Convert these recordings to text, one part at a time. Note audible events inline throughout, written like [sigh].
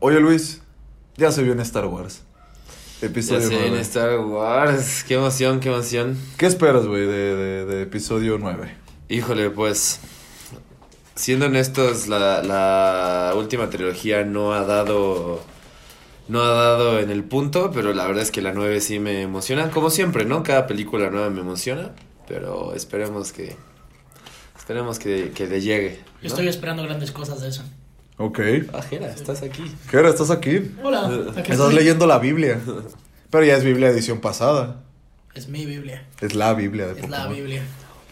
Oye Luis, ya se vio en Star Wars. Ya Episodio sé, en 9. Star Wars. Qué emoción, qué emoción. ¿Qué esperas, güey, de, de- de episodio 9? Híjole, pues. Siendo honestos, la, la última trilogía no ha dado. No ha dado en el punto, pero la verdad es que la 9 sí me emociona. Como siempre, ¿no? Cada película nueva me emociona. Pero esperemos que. Esperemos que, que le llegue. Yo ¿no? estoy esperando grandes cosas de eso. Ok. Ah, Jera, estás aquí. Jera, ¿estás aquí? Hola, aquí Estás estoy. leyendo la Biblia. Pero ya es Biblia edición pasada. Es mi Biblia. Es la Biblia de Es Pokémon. la Biblia.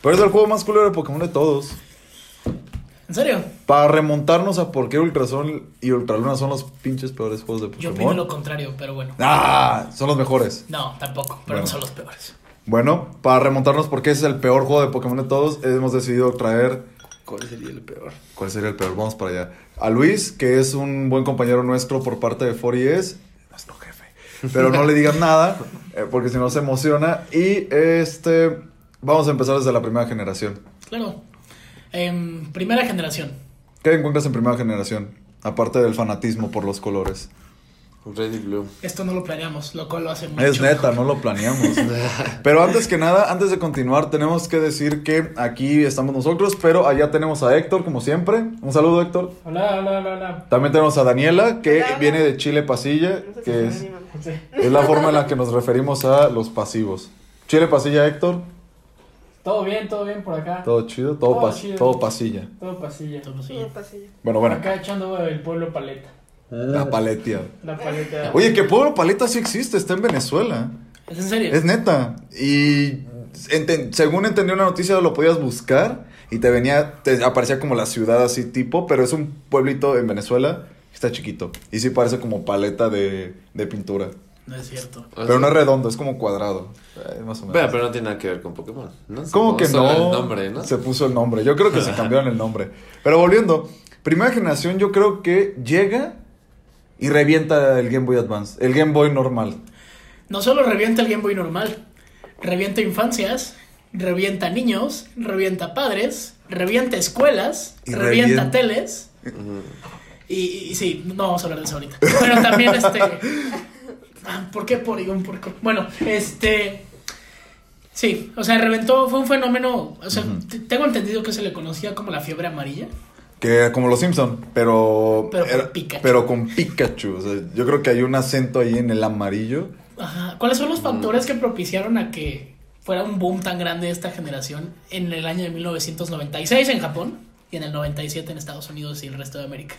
Pero es el juego más culero de Pokémon de todos. ¿En serio? Para remontarnos a por qué Ultrason y Ultraluna son los pinches peores juegos de Yo Pokémon. opino lo contrario, pero bueno. Ah, son los mejores. No, tampoco, pero Bueno. no son los peores. Bueno, para remontarnos porque ese es el peor juego de Pokémon de todos, hemos decidido traer ¿Cuál sería el peor? ¿Cuál sería el peor? Vamos para allá. A Luis, que es un buen compañero nuestro por parte de 4ES, nuestro jefe. Pero no le digan nada, [laughs] eh, porque si no se emociona. Y este, vamos a empezar desde la primera generación. Claro. Em, primera generación. ¿Qué encuentras en primera generación? Aparte del fanatismo por los colores. Red y Blue. Esto no lo planeamos, lo cual lo hace mucho. Es neta, mejor. no lo planeamos. [laughs] Pero antes que nada, antes de continuar, tenemos que decir que aquí estamos nosotros, pero allá tenemos a Héctor, como siempre. Un saludo, Héctor. Hola, hola, hola, hola. También tenemos a Daniela, que Hola. viene de Chile Pasilla, No sé si que es... la forma en la que nos referimos a los pasivos. Chile pasilla, Héctor. Todo bien, todo bien por acá. Todo chido, todo, Todo pas- chido. todo pasilla. Todo pasilla. Un pasillo. Bueno, bueno. Acá echando el pueblo paleta. La paletia. La paleta. Oye, que Pueblo Paleta sí existe, está en Venezuela. ¿Es en serio? Es neta. Y enten- según entendí una noticia, lo podías buscar y te venía, te aparecía como la ciudad así tipo, pero es un pueblito en Venezuela que está chiquito. Y sí parece como paleta de, de pintura. No es cierto. Pero no es redondo, es como cuadrado. Eh, más o menos. Bueno, pero no tiene nada que ver con Pokémon, ¿no? ¿Cómo que no? el nombre, ¿no? Se puso el nombre. Yo creo que se cambiaron el nombre. Pero volviendo, primera generación yo creo que llega y revienta el Game Boy Advance, el Game Boy normal. No solo revienta el Game Boy normal, revienta infancias, revienta niños, revienta padres, revienta escuelas, Y revienta teles. Y, y sí, no vamos a hablar de eso ahorita. Pero también este. Ah, ¿Por qué Porygon? ¿Por qué? Bueno, este. Sí, o sea, reventó, fue un fenómeno. O sea, tengo entendido que se le conocía como la fiebre amarilla. Que como los Simpson, pero Pero con era- Pikachu. pero con Pikachu. O sea, yo creo que hay un acento ahí en el amarillo. Ajá. ¿Cuáles son Mm. los factores que propiciaron a que fuera un boom tan grande esta generación en el año de 1996 en Japón y en el 97 en Estados Unidos y el resto de América?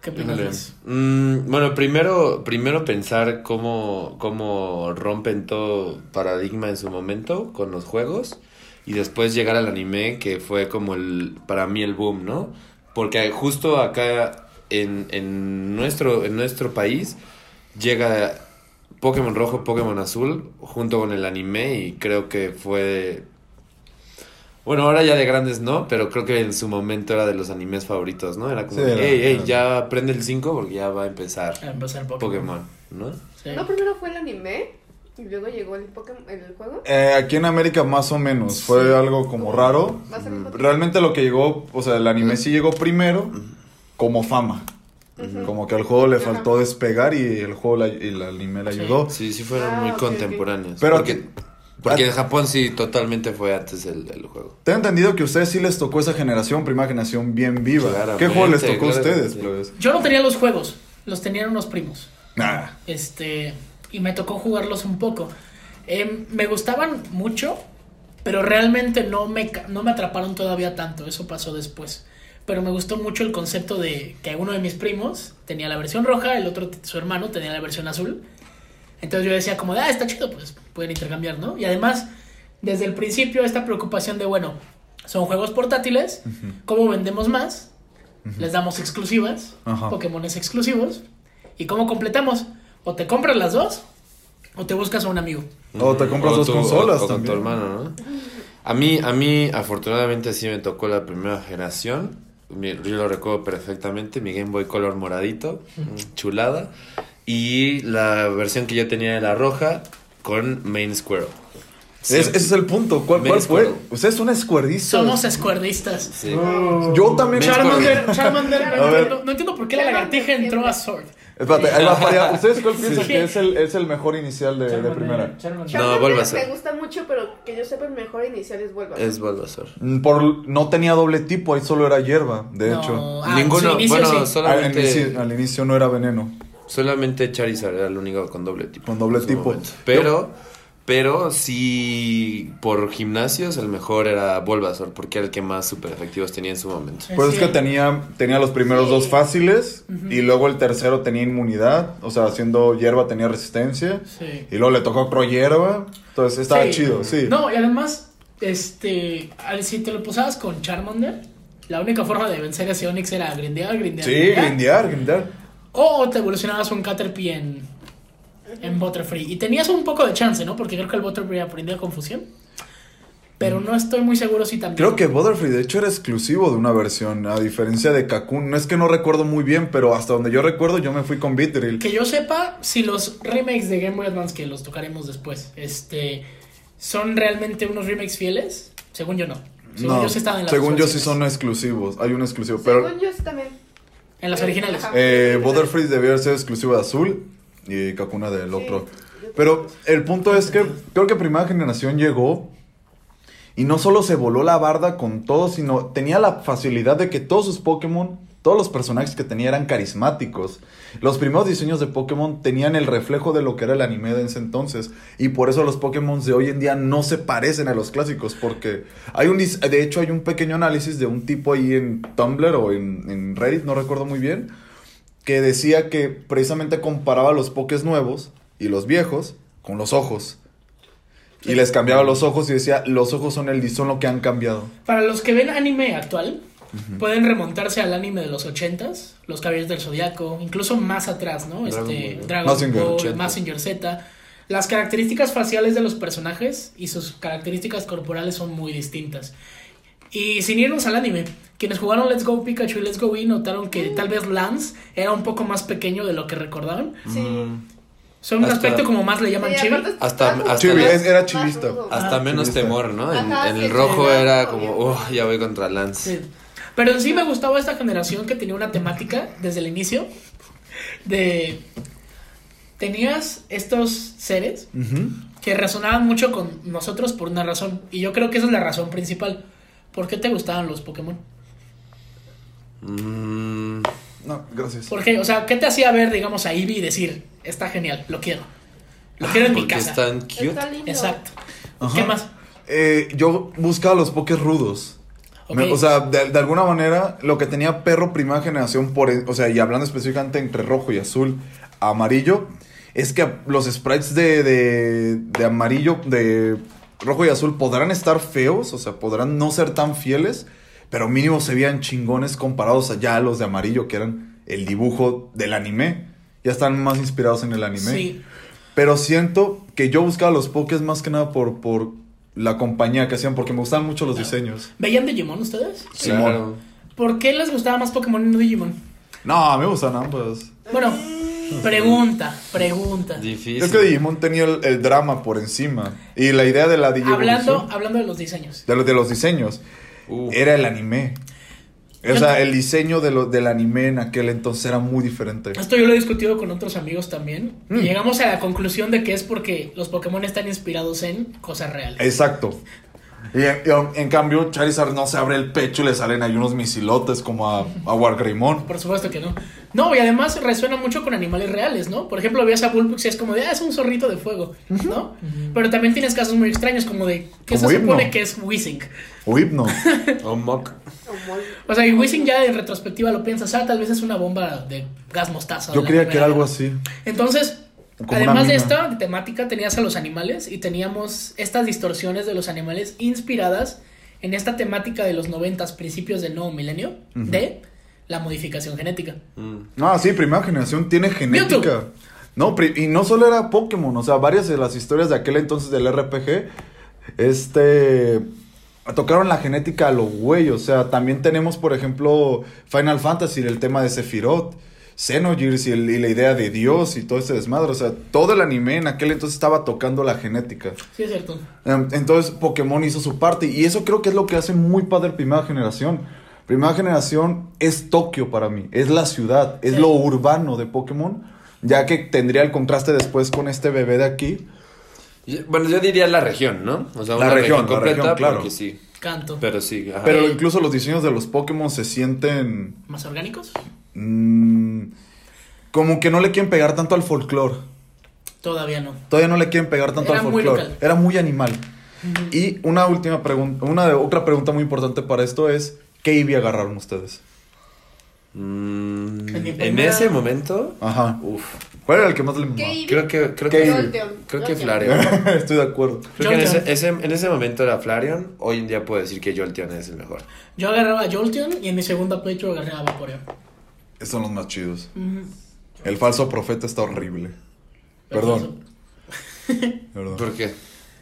¿Qué opinas de Híjole. eso? Mm, bueno, primero, primero pensar cómo, cómo rompen todo paradigma en su momento con los juegos y después llegar al anime que fue como el para mí el boom, ¿no? Porque justo acá en, en nuestro en nuestro país llega Pokémon Rojo, Pokémon Azul junto con el anime y creo que fue bueno, ahora ya de grandes no, pero creo que en su momento era de los animes favoritos, ¿no? Era como, Sí, era- hey, hey, ya prende el 5 porque ya va a empezar A empezar Pokémon. Pokémon, ¿no? Sí. No, primero fue el anime y luego llegó el Pokémon, el juego. Eh, aquí en América más o menos. Fue Sí. algo como raro. ¿Va a ser el mismo tiempo? Realmente lo que llegó, o sea, el anime sí llegó primero como fama. Como que al juego le Ajá. faltó despegar y el juego la- y el anime le ayudó. Sí, sí fueron Ah, muy ok, contemporáneos. Pero porque, porque en Japón sí totalmente fue antes el, el juego. Tengo entendido que a ustedes sí les tocó esa generación, primera generación bien viva. Claramente, ¿Qué juego les tocó a ustedes, plebes? Yo no tenía los juegos, los tenían unos primos. Nah. Este, y me tocó jugarlos un poco. Em, me gustaban mucho, pero realmente no me, no me atraparon todavía tanto. Eso pasó después. Pero me gustó mucho el concepto de que uno de mis primos tenía la versión roja, el otro, su hermano, tenía la versión azul. Entonces yo decía como, de, ah, está chido, pues pueden intercambiar, ¿no? Y además, desde el principio, esta preocupación de, bueno, son juegos portátiles, ¿cómo vendemos más? Les damos exclusivas, Ajá. Pokémones exclusivos. ¿Y cómo completamos? O te compras las dos, o te buscas a un amigo. O te compras O dos consolas o- o con tu hermano, ¿no? A mí, a mí, afortunadamente, sí me tocó la primera generación. Mi- Yo lo recuerdo perfectamente. Mi Game Boy Color moradito, chulada. Y la versión que yo tenía de la roja con Main Squirrel. Sí. Es- ese es el punto. ¿Cuál, cuál fue? Ustedes son escuerdistas. Somos escuerdistas. Sí. Yo también. Charmander, Charmander, no, entiendo, no entiendo por qué la lagartija entró a Sword. Espérate, ahí va para allá. [laughs] ¿Ustedes cuál piensan Sí. que es el, es el mejor inicial de, de primera? Charmander. No, Bulbasaur. Me gusta mucho, pero que yo sepa el mejor inicial es Bulbasaur. Es Bulbasaur. Mm, Por, no tenía doble tipo, ahí solo era hierba, de No, hecho. ah, Ninguno, inicio bueno, sí. Al solamente, inicio, al inicio no era veneno. solamente Charizard era el único con doble tipo. Con doble tipo. momento. Pero, pero sí, por gimnasios el mejor era Bulbasaur, porque era el que más super efectivos tenía en su momento. Pues es que tenía, tenía los primeros Sí. dos fáciles y luego el tercero tenía inmunidad, o sea, haciendo hierba tenía resistencia Sí. y luego le tocó otro hierba, entonces estaba Sí. chido, sí. No, y además, este, si te lo posabas con Charmander, la única forma de vencer a Onix era grindear, grindear. sí, grindear, grindear. O te evolucionabas un Caterpie en, en Butterfree. Y tenías un poco de chance, ¿no? Porque creo que el Butterfree aprendía confusión. Pero no estoy muy seguro si también. Creo que Butterfree de hecho era exclusivo de una versión, a diferencia de Kakun. No es que no recuerdo muy bien, pero hasta donde yo recuerdo yo me fui con Beedrill. Que yo sepa, si los remakes de Game Boy Advance, que los tocaremos después, este, son realmente unos remakes fieles, según yo no. Según No, yo sí estaban en las según yo sí son exclusivos, hay un exclusivo, pero Según yo sí también. En las originales. Eh, Butterfree debía ser exclusivo de azul y Kakuna del Sí. otro. Pero el punto es que creo que primera generación llegó y no solo se voló la barda con todo, sino tenía la facilidad de que todos sus Pokémon, todos los personajes que tenía eran carismáticos. Los primeros diseños de Pokémon tenían el reflejo de lo que era el anime de ese entonces. Y por eso los Pokémon de hoy en día no se parecen a los clásicos. Porque hay un de hecho hay un pequeño análisis de un tipo ahí en Tumblr o en, en Reddit, no recuerdo muy bien, que decía que precisamente comparaba los Pokés nuevos y los viejos con los ojos. Y les cambiaba los ojos y decía, los ojos son el son lo que han cambiado. Para los que ven anime actual, pueden remontarse al anime de los 80s, Los Caballeros del Zodiaco, incluso más atrás, ¿no? Dragon este, Ball. Dragon Mazinger, Ball, 80. Mazinger Z. Las características faciales de los personajes y sus características corporales son muy distintas. Y sin irnos al anime, quienes jugaron Let's Go Pikachu y Let's Go Eevee notaron que tal vez Lance era un poco más pequeño de lo que recordaban. Sí. Mm, Son un Hasta- aspecto como más le llaman Sí, chibi. Hasta- hasta más- era chivista. hasta Ah, menos temor, ¿no? En, Ajá, en sí, el rojo sí, era sí. como, oh, ya voy contra Lance. Sí. Pero en sí me gustaba esta generación que tenía una temática desde el inicio de tenías estos seres que resonaban mucho con nosotros por una razón y yo creo que esa es la razón principal. ¿Por qué te gustaban los Pokémon? Mm, No, gracias. ¿Por qué? O sea, ¿qué te hacía ver, digamos, a Eevee y decir, está genial, lo quiero? Lo quiero en mi porque casa. están cute. Está lindo. Exacto. Ajá. ¿Qué más? Eh, yo buscaba los pokés rudos. Me- o sea, de, de alguna manera, lo que tenía perro primera generación, por, e- o sea, y hablando específicamente entre rojo y azul, amarillo, es que los sprites de, de, de amarillo, de rojo y azul, podrán estar feos, o sea, podrán no ser tan fieles, pero mínimo se veían chingones comparados allá a los de amarillo, que eran el dibujo del anime. Ya están más inspirados en el anime. Sí. Pero siento que yo buscaba los pokés más que nada por, por la compañía que hacían, porque me gustaban mucho los diseños. ¿Veían Digimon ustedes? Claro. ¿Por qué les gustaba más Pokémon y no Digimon? No, a mí me gustan ambas. Bueno, pregunta, pregunta. Difícil. Es que Digimon tenía el, el drama por encima. Y la idea de la Digimon. Hablando, hablando de los diseños. De, los- de los diseños. Uh, Era el anime. O sea, el diseño de lo, del anime en aquel entonces era muy diferente. Esto yo lo he discutido con otros amigos también. Mm. Y llegamos a la conclusión de que es porque los Pokémon están inspirados en cosas reales. Exacto. Y en, y en cambio, Charizard no se abre el pecho y le salen ahí unos misilotes como a, a Wargreymon. Por supuesto que no. No, y además resuena mucho con animales reales, ¿no? Por ejemplo, veías a Bulbux y es como de, ah, es un zorrito de fuego, ¿no? Pero también tienes casos muy extraños como de, ¿qué Como se supone que es Whizzing? O Hypno. [laughs] o Mok. O sea, y Whizzing ya en retrospectiva lo piensas, ah, tal vez es una bomba de gas mostaza. Yo creía que era algo así. Entonces, además de esta temática, tenías a los animales y teníamos estas distorsiones de los animales inspiradas en esta temática de los noventas, principios del nuevo milenio, de la modificación genética. Mm. Ah, sí, primera generación tiene genética. No, y no solo era Pokémon, o sea, varias de las historias de aquel entonces del RPG, este, tocaron la genética a lo güey, o sea, también tenemos, por ejemplo, Final Fantasy, el tema de Sephiroth, Xenogears y, el- y la idea de Dios y todo ese desmadre. O sea, todo el anime en aquel entonces estaba tocando la genética. Sí, es cierto. Em, Entonces Pokémon hizo su parte y eso creo que es lo que hace muy padre Primera Generación. Primera Generación es Tokio para mí, es la ciudad, es Sí. lo urbano de Pokémon, ya que tendría el contraste después con este bebé de aquí. Bueno, yo diría la región, ¿no? O sea, La una región, región, la completa, región, claro. porque sí. Canto. Pero sí, ajá. Pero incluso los diseños de los Pokémon se sienten ¿Más orgánicos? Mm, como que no le quieren pegar tanto al folclore. Todavía no. Todavía no le quieren pegar tanto Era al muy folclore. local. Era muy animal. Y una última pregunta, una de- otra pregunta muy importante para esto es ¿qué Eevee agarraron ustedes? Mm, En ese momento, Ajá. uf, ¿Cuál era el que más le creo que creo ¿Qué que creo que. Flareon. [laughs] Estoy de acuerdo. Creo que en ese, en ese momento era Flareon, hoy en día puedo decir que Jolteon es el mejor. Yo agarraba a Jolteon y en mi segunda playthrough agarré a Vaporeon. Son los más chidos. Ujú. El falso profeta está horrible. Perdón. [laughs] Perdón. ¿Por qué?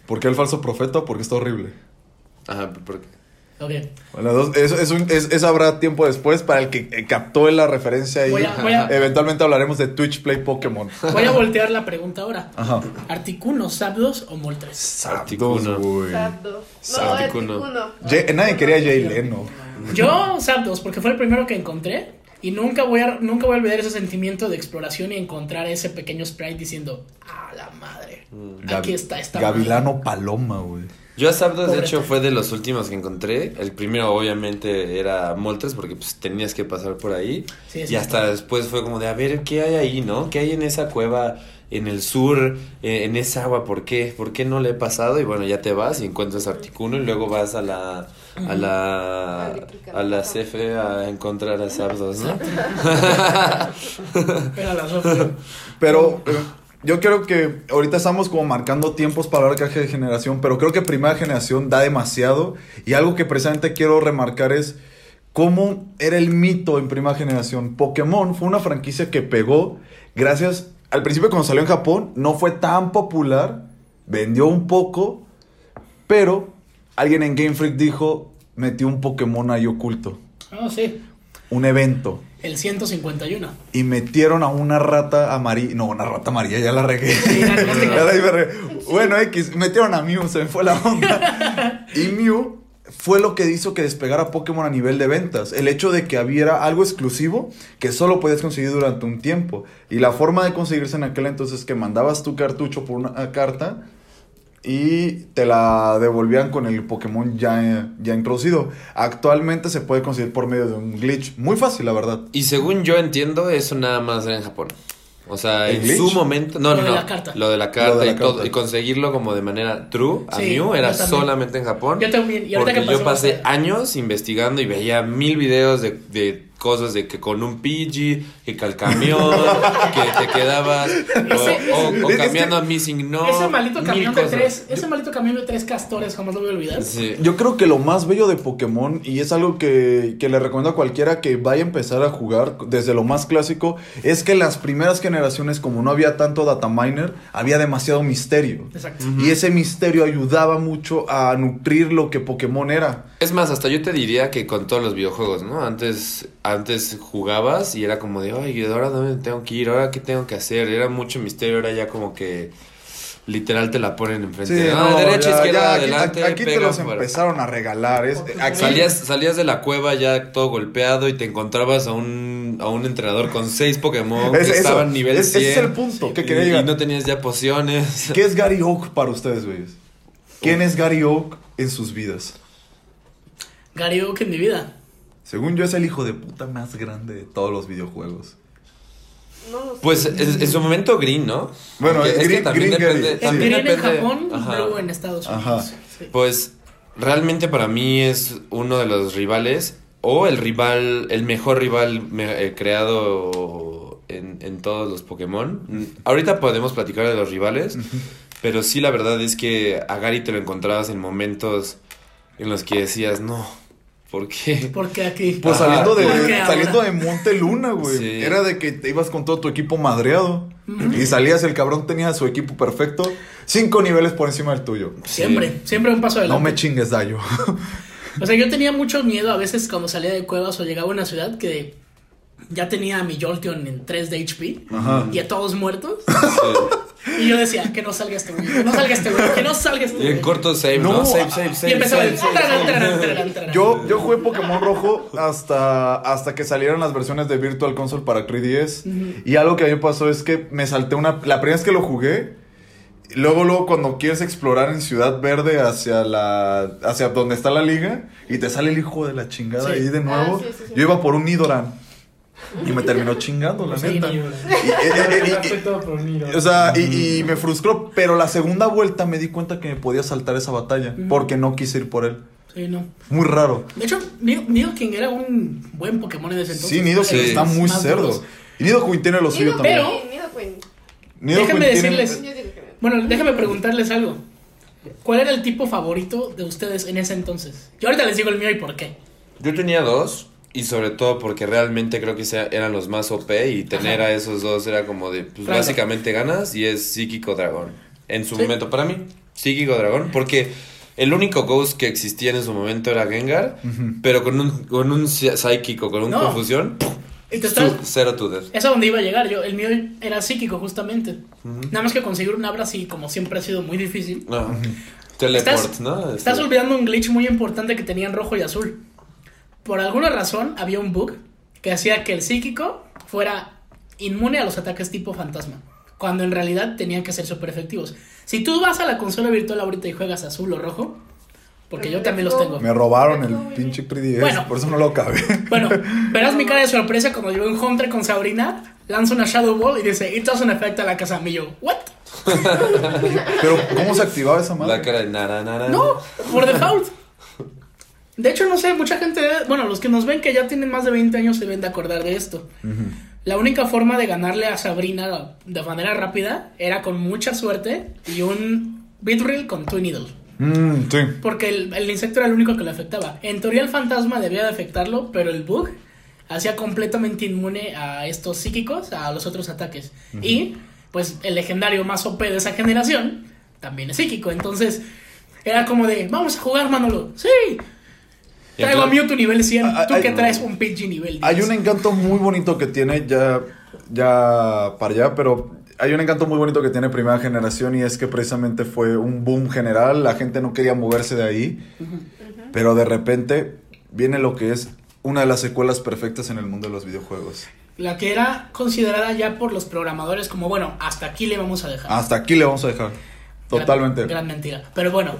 ¿Por qué el falso profeta? Porque está horrible. Ajá, ¿por qué? Ok. Bueno, dos- eso, es un- es- eso habrá tiempo después para el que eh, captó la referencia ahí. Voy a- voy a- Eventualmente hablaremos de Twitch Play Pokémon. Voy a [laughs] voltear la pregunta ahora. Ajá. ¿Articuno, Zapdos o Moltres? Articuno. güey. Zapdos. No, Articuno. Nadie quería Jay Leno. Yo Zapdos, porque fue el primero que encontré. Y nunca voy, a, nunca voy a olvidar ese sentimiento de exploración y encontrar ese pequeño sprite diciendo, ah, la madre. Aquí Gavi- está esta Gavilano Paloma, güey. Yo a Zapdos, de hecho, fue de los últimos que encontré. El primero, obviamente, era Moltres, porque pues tenías que pasar por ahí. Sí, sí. y hasta después fue como de, a ver, ¿qué hay ahí, no? ¿Qué hay en esa cueva, en el sur, eh, en esa agua? ¿Por qué? ¿Por qué no le he pasado? Y bueno, ya te vas y encuentras Articuno y luego vas a la... A la, a la CFE a encontrar a Zapdos, ¿no? [laughs] Pero eh, yo creo que ahorita estamos como marcando tiempos para hablar de generación, pero creo que primera generación da demasiado. Y algo que precisamente quiero remarcar es cómo era el mito en primera generación. Pokémon fue una franquicia que pegó gracias... Al principio cuando salió en Japón no fue tan popular, vendió un poco, pero alguien en Game Freak dijo, metió un Pokémon ahí oculto, Oh, sí. un evento. El 151. Y metieron a una rata amarilla. No, una rata amarilla, ya la regué. la. [laughs] Bueno, X, metieron a Mew, se me fue la onda. [laughs] Y Mew fue lo que hizo que despegara Pokémon a nivel de ventas. El hecho de que hubiera algo exclusivo que solo podías conseguir durante un tiempo. Y la forma de conseguirse en aquel entonces es que mandabas tu cartucho por una carta y te la devolvían con el Pokémon ya, ya introducido. Actualmente se puede conseguir por medio de un glitch. Muy fácil, la verdad. Y según yo entiendo, eso nada más era en Japón. O sea, ¿El en glitch? su momento. No, Lo no, de no. la carta. Lo de la carta, Lo de la y todo. Y conseguirlo como de manera true a Sí, Mew era solamente en Japón. Yo también, y ahorita porque que yo pasé años investigando y veía mil videos de, de cosas de que con un Pidgey, que que al camión, [laughs] que te quedabas. o- Ese- o, o ese- cambiando a Missing No. ese maldito camión de cosas. tres, ese maldito camión de tres castores, jamás lo voy a olvidar. Sí. Yo creo que lo más bello de Pokémon, y es algo que, que le recomiendo a cualquiera que vaya a empezar a jugar desde lo más clásico, es que las primeras generaciones, como no había tanto data miner, había demasiado misterio. Exacto. Y ese misterio ayudaba mucho a nutrir lo que Pokémon era. Es más, hasta yo te diría que con todos los videojuegos, ¿no? Antes, antes jugabas y era como de, ay, ¿ahora dónde tengo que ir? ¿Ahora qué tengo que hacer? Era mucho misterio, era ya como que literal te la ponen enfrente. Ah, no, derecha, ya- izquierda, ya, aquí- adelante, Aquí, te los empezaron a regalar. es- aquí- Salías, salías de la cueva ya todo golpeado y te encontrabas a un, a un entrenador con seis Pokémon Es- que eso, estaban nivel es- 100. ese es el punto que y, quería y llegar. no tenías ya pociones. [laughs] ¿Qué es Gary Oak para ustedes, güeyes? ¿Quién es Gary Oak en sus vidas? Gary Oak en mi vida. Según yo, es el hijo de puta más grande de todos los videojuegos. No lo sé. Pues en, en su momento Green, ¿no? Bueno, es Green- que también Green depende. Gary, sí. también Green en depende- Japón, Ajá. luego en Estados Unidos. Ajá. Sí. Pues realmente para mí es uno de los rivales o el rival, el mejor rival me- eh, creado en, en todos los Pokémon. Ahorita podemos platicar de los rivales, pero sí la verdad es que a Gary te lo encontrabas en momentos en los que decías, no, ¿por qué? Porque aquí. Pues saliendo de, saliendo de Monte Luna, güey. Sí. Era de que te ibas con todo tu equipo madreado. Y salías, el cabrón tenía su equipo perfecto. Cinco niveles por encima del tuyo. Siempre, siempre un paso No adelante. me chingues, Dayo. O sea, yo tenía mucho miedo a veces cuando salía de cuevas o llegaba a una ciudad que ya tenía a mi Jolteon en 3 de HP Ajá. y a todos muertos. Y yo decía, que no salga este güey, que no salga este güey, que no salga este Y en corto save, No, ¿no? Save, ah, save, Y save. empezaba el... save, save, save. Yo, yo jugué Pokémon Rojo hasta, hasta que salieron las versiones de Virtual Console para 3DS. Y algo que a mí me pasó es que me salté una. La primera vez que lo jugué. Luego, luego, cuando quieres explorar en Ciudad Verde hacia la. hacia donde está la liga. Y te sale el hijo de la chingada Sí. ahí de nuevo. Ah, sí, sí, sí. Yo iba por un Nidoran. Y me terminó chingando, la Sí, neta. no, Y- yo- y- y- y- y, y me frustró, pero la segunda vuelta me di cuenta que me podía saltar esa batalla, porque no quise ir por él. Sí, no. Muy raro. De hecho, Nido- Nidoking era un buen Pokémon en ese entonces. Sí, Nidoking Sí. está muy Más cerdo. duros. Y Nidoqueen tiene lo suyo también. Pero- Queen, Nido Queen. Nidoqueen Déjenme decirles-. Bueno, déjame preguntarles algo. ¿Cuál era el tipo favorito de ustedes en ese entonces? Yo ahorita les digo el mío y por qué. Yo tenía dos. Y sobre todo porque realmente creo que eran los más OP. Y tener Ajá. a esos dos era como de. Pues básicamente ganas. Y es Psíquico Dragón. En su Sí. momento, para mí, Psíquico Dragón. Porque el único Ghost que existía en su momento era Gengar. Pero con un, con un psíquico, con un No. confusión. Y te estás- Cero to death. Es a donde iba a llegar yo. El mío era psíquico, justamente. Nada más que conseguir un abra así, como siempre ha sido muy difícil. No. Teleport, Estás- ¿no? Estás Este- olvidando un glitch muy importante que tenían rojo y azul. Por alguna razón había un bug que hacía que el psíquico fuera inmune a los ataques tipo fantasma. Cuando en realidad tenían que ser súper efectivos. Si tú vas a la consola virtual ahorita y juegas azul o rojo, porque yo también los tengo. Me robaron el pinche 3DS, Bueno. por eso no lo acabé. Bueno, [laughs] verás mi cara de sorpresa cuando yo en Hunter con Sabrina, lanzo una Shadow Ball y dice, It doesn't affect a la casa. Y yo, ¿what? Pero, ¿cómo se activaba esa madre? La cara de nara, nara. No, por default. De hecho, no sé, mucha gente, bueno, los que nos ven que ya tienen más de 20 años se deben de acordar de esto. La única forma de ganarle a Sabrina de manera rápida era con mucha suerte y un Beedrill con Twin Needle. Mm, sí. Porque el, el insecto era el único que le afectaba. En teoría el fantasma debía de afectarlo, pero el bug hacía completamente inmune a estos psíquicos, a los otros ataques. Y, pues, el legendario más OP de esa generación también es psíquico. Entonces, era como de, vamos a jugar, Manolo. Sí. Traigo a Mewtwo nivel 100. Ah, Tú que traes un Pidgey nivel 10. Hay un encanto muy bonito que tiene ya, ya para allá, pero hay un encanto muy bonito que tiene primera generación y es que precisamente fue un boom general, la gente no quería moverse de ahí, pero de repente viene lo que es una de las secuelas perfectas en el mundo de los videojuegos. La que era considerada ya por los programadores como, bueno, hasta aquí le vamos a dejar. Hasta aquí le vamos a dejar. Totalmente. Gran, mentira. Pero bueno,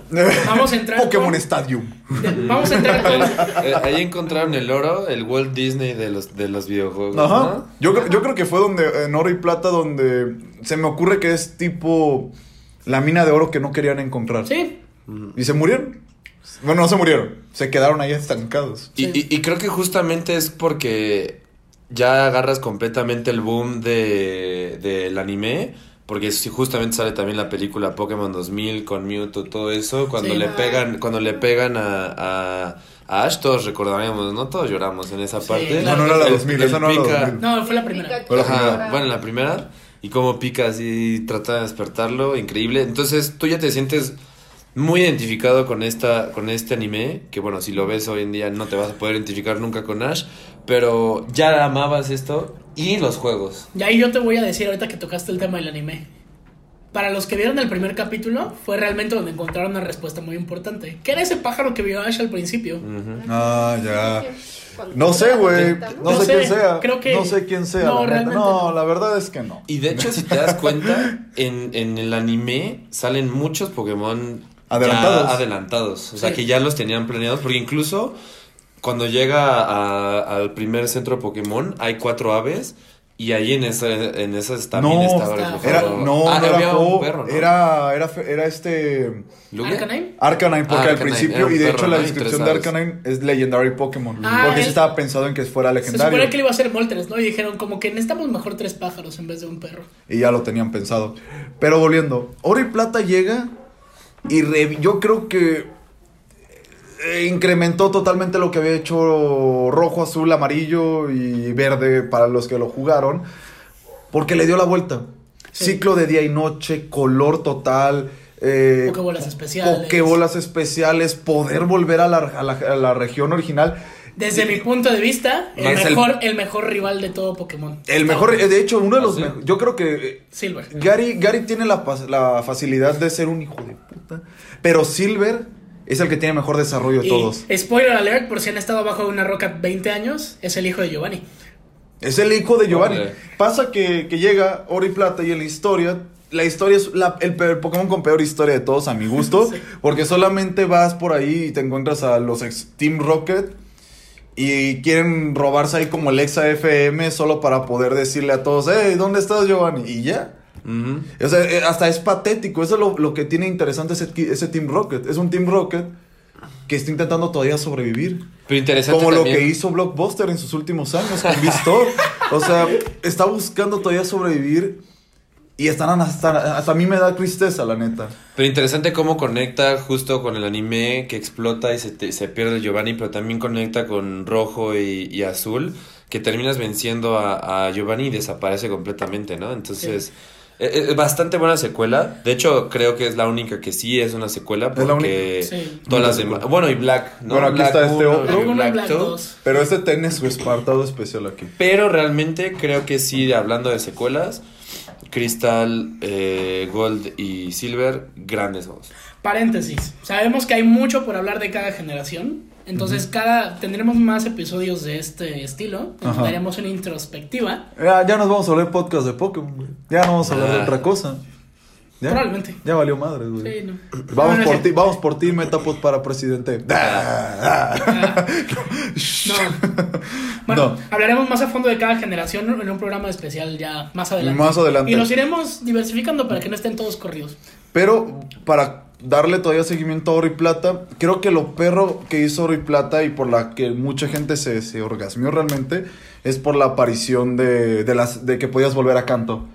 vamos a entrar. [laughs] Pokémon con- Stadium. [laughs] Vamos a entrar con. [laughs] Eh, ahí encontraron el oro, el Walt Disney de los, de los videojuegos. Ajá. ¿no? Yo, creo- yo creo que fue donde, en Oro y Plata, donde se me ocurre que es tipo la mina de oro que no querían encontrar. Sí, Y se murieron. Bueno, no se murieron. Se quedaron ahí estancados. Y, Sí. y- y creo que justamente es porque ya agarras completamente el boom de, del anime. Porque si justamente sale también la película Pokémon 2000 con Mewtwo, todo eso. Cuando Sí. le pegan, cuando le pegan a, a, a Ash, todos recordaremos, ¿no? Todos lloramos en esa Sí, parte. No, no era la El- 2000, el esa no era la pica- 2000. no, fue la primera. Pikachu. Fue la Ajá, primera. bueno, la primera. Y cómo pica así, trata de despertarlo, increíble. Entonces tú ya te sientes muy identificado con esta con este anime, que bueno, si lo ves hoy en día no te vas a poder identificar nunca con Ash, pero ya amabas esto y los juegos. Y ahí yo te voy a decir ahorita que tocaste el tema del anime. Para los que vieron el primer capítulo, fue realmente donde encontraron una respuesta muy importante. ¿Qué era ese pájaro que vio Ash al principio? Ujú. Ah, ya. No sé, güey. ¿no? Sé, sé, quién sea. creo que- No sé quién sea. no, la realmente no, no. la verdad es que no. Y de hecho, si te das cuenta, en, en el anime salen muchos Pokémon Adelantados. adelantados. O sea, Sí. que ya los tenían planeados. Porque incluso cuando llega a- al primer centro Pokémon, hay cuatro aves. Y ahí en esa, en esas también No, estaba está-. Era, no, Ah, no era había un Ho, perro, ¿no? era, era, era este ¿Lugia? ¿Arcanine? Arcanine, porque Ah, al Arcanine, era principio, y de perro, hecho la descripción de. Arcanine es Legendary Pokémon. Ah, porque él- se estaba pensado en que fuera Se legendario. supone que le iba a ser Moltres, ¿no? Y dijeron como que necesitamos mejor tres pájaros en vez de un perro. Y ya lo tenían pensado. Pero volviendo, Oro y Plata llega y re- yo creo que eh, incrementó totalmente lo que había hecho rojo, azul, amarillo y verde para los que lo jugaron. Porque le dio la vuelta. Sí. Ciclo de día y noche, color total. Eh, Pokébolas especiales. Pokébolas especiales, poder volver a la, a la- a la región original. Desde mi punto de vista, el el- mejor, el... mejor rival de todo Pokémon. El mejor, de hecho, uno de los ¿Ah, sí? mejores. Yo creo que eh, Silver. Gary, Gary tiene la, facilidad de ser un hijo de puta. Pero Silver es el que tiene mejor desarrollo de Y todos. spoiler alert, por si han estado bajo una roca 20 años, es el hijo de Giovanni. Es el hijo de Giovanni. Pasa que, que llega Oro y Plata y en la historia. La historia es la- el, pe- el Pokémon con peor historia de todos, a mi gusto. [laughs] Sí. Porque solamente vas por ahí y te encuentras a los ex Team Rocket. Y quieren robarse ahí como el ex AFM solo para poder decirle a todos: Hey, ¿dónde estás, Giovanni? Y ya. O sea, eh, hasta es patético. Eso es lo, lo que tiene interesante ese, ese Team Rocket. Es un Team Rocket que está intentando todavía sobrevivir. Pero interesante Como lo que hizo Blockbuster en sus últimos años con Vistor. o sea, [laughs] está buscando todavía sobrevivir. Y están hasta, hasta a mí me da tristeza, la neta. Pero interesante cómo conecta justo con el anime que explota y se, te- se pierde Giovanni, pero también conecta con rojo y, y azul, que terminas venciendo a, a Giovanni y desaparece completamente, ¿no? Entonces, eh, eh, bastante buena secuela. De hecho, creo que es la única que sí es una secuela, Es la porque única. Sí. todas las demás... Bueno, y Black, ¿no? Bueno, aquí Black está este 1 otro. Black 1 y Black Black 2. 2. Pero este tiene su espartado especial aquí. Pero realmente creo que sí, hablando de secuelas, Crystal, eh, Gold y Silver, grandes juegos. Paréntesis. Sabemos que hay mucho por hablar de cada generación. Entonces, cada tendremos más episodios de este estilo. Daremos una introspectiva. Ya, ya nos vamos a hablar podcast de Pokémon. Ya no vamos a hablar de Ah. otra cosa. ¿Ya? Probablemente. Ya valió madre, güey. Sí, no. Vamos No, no, por ti, vamos por ti, Metapod para presidente. [laughs] Ah. No. Bueno, [laughs] No. hablaremos más a fondo de cada generación en un programa especial ya más adelante. Más adelante. Y los iremos diversificando para que no estén todos corridos. Pero para darle todavía seguimiento a Oro y Plata, creo que lo perro que hizo Oro y Plata y por la que mucha gente se, se orgasmió realmente es por la aparición de, de, las, de que podías volver a canto.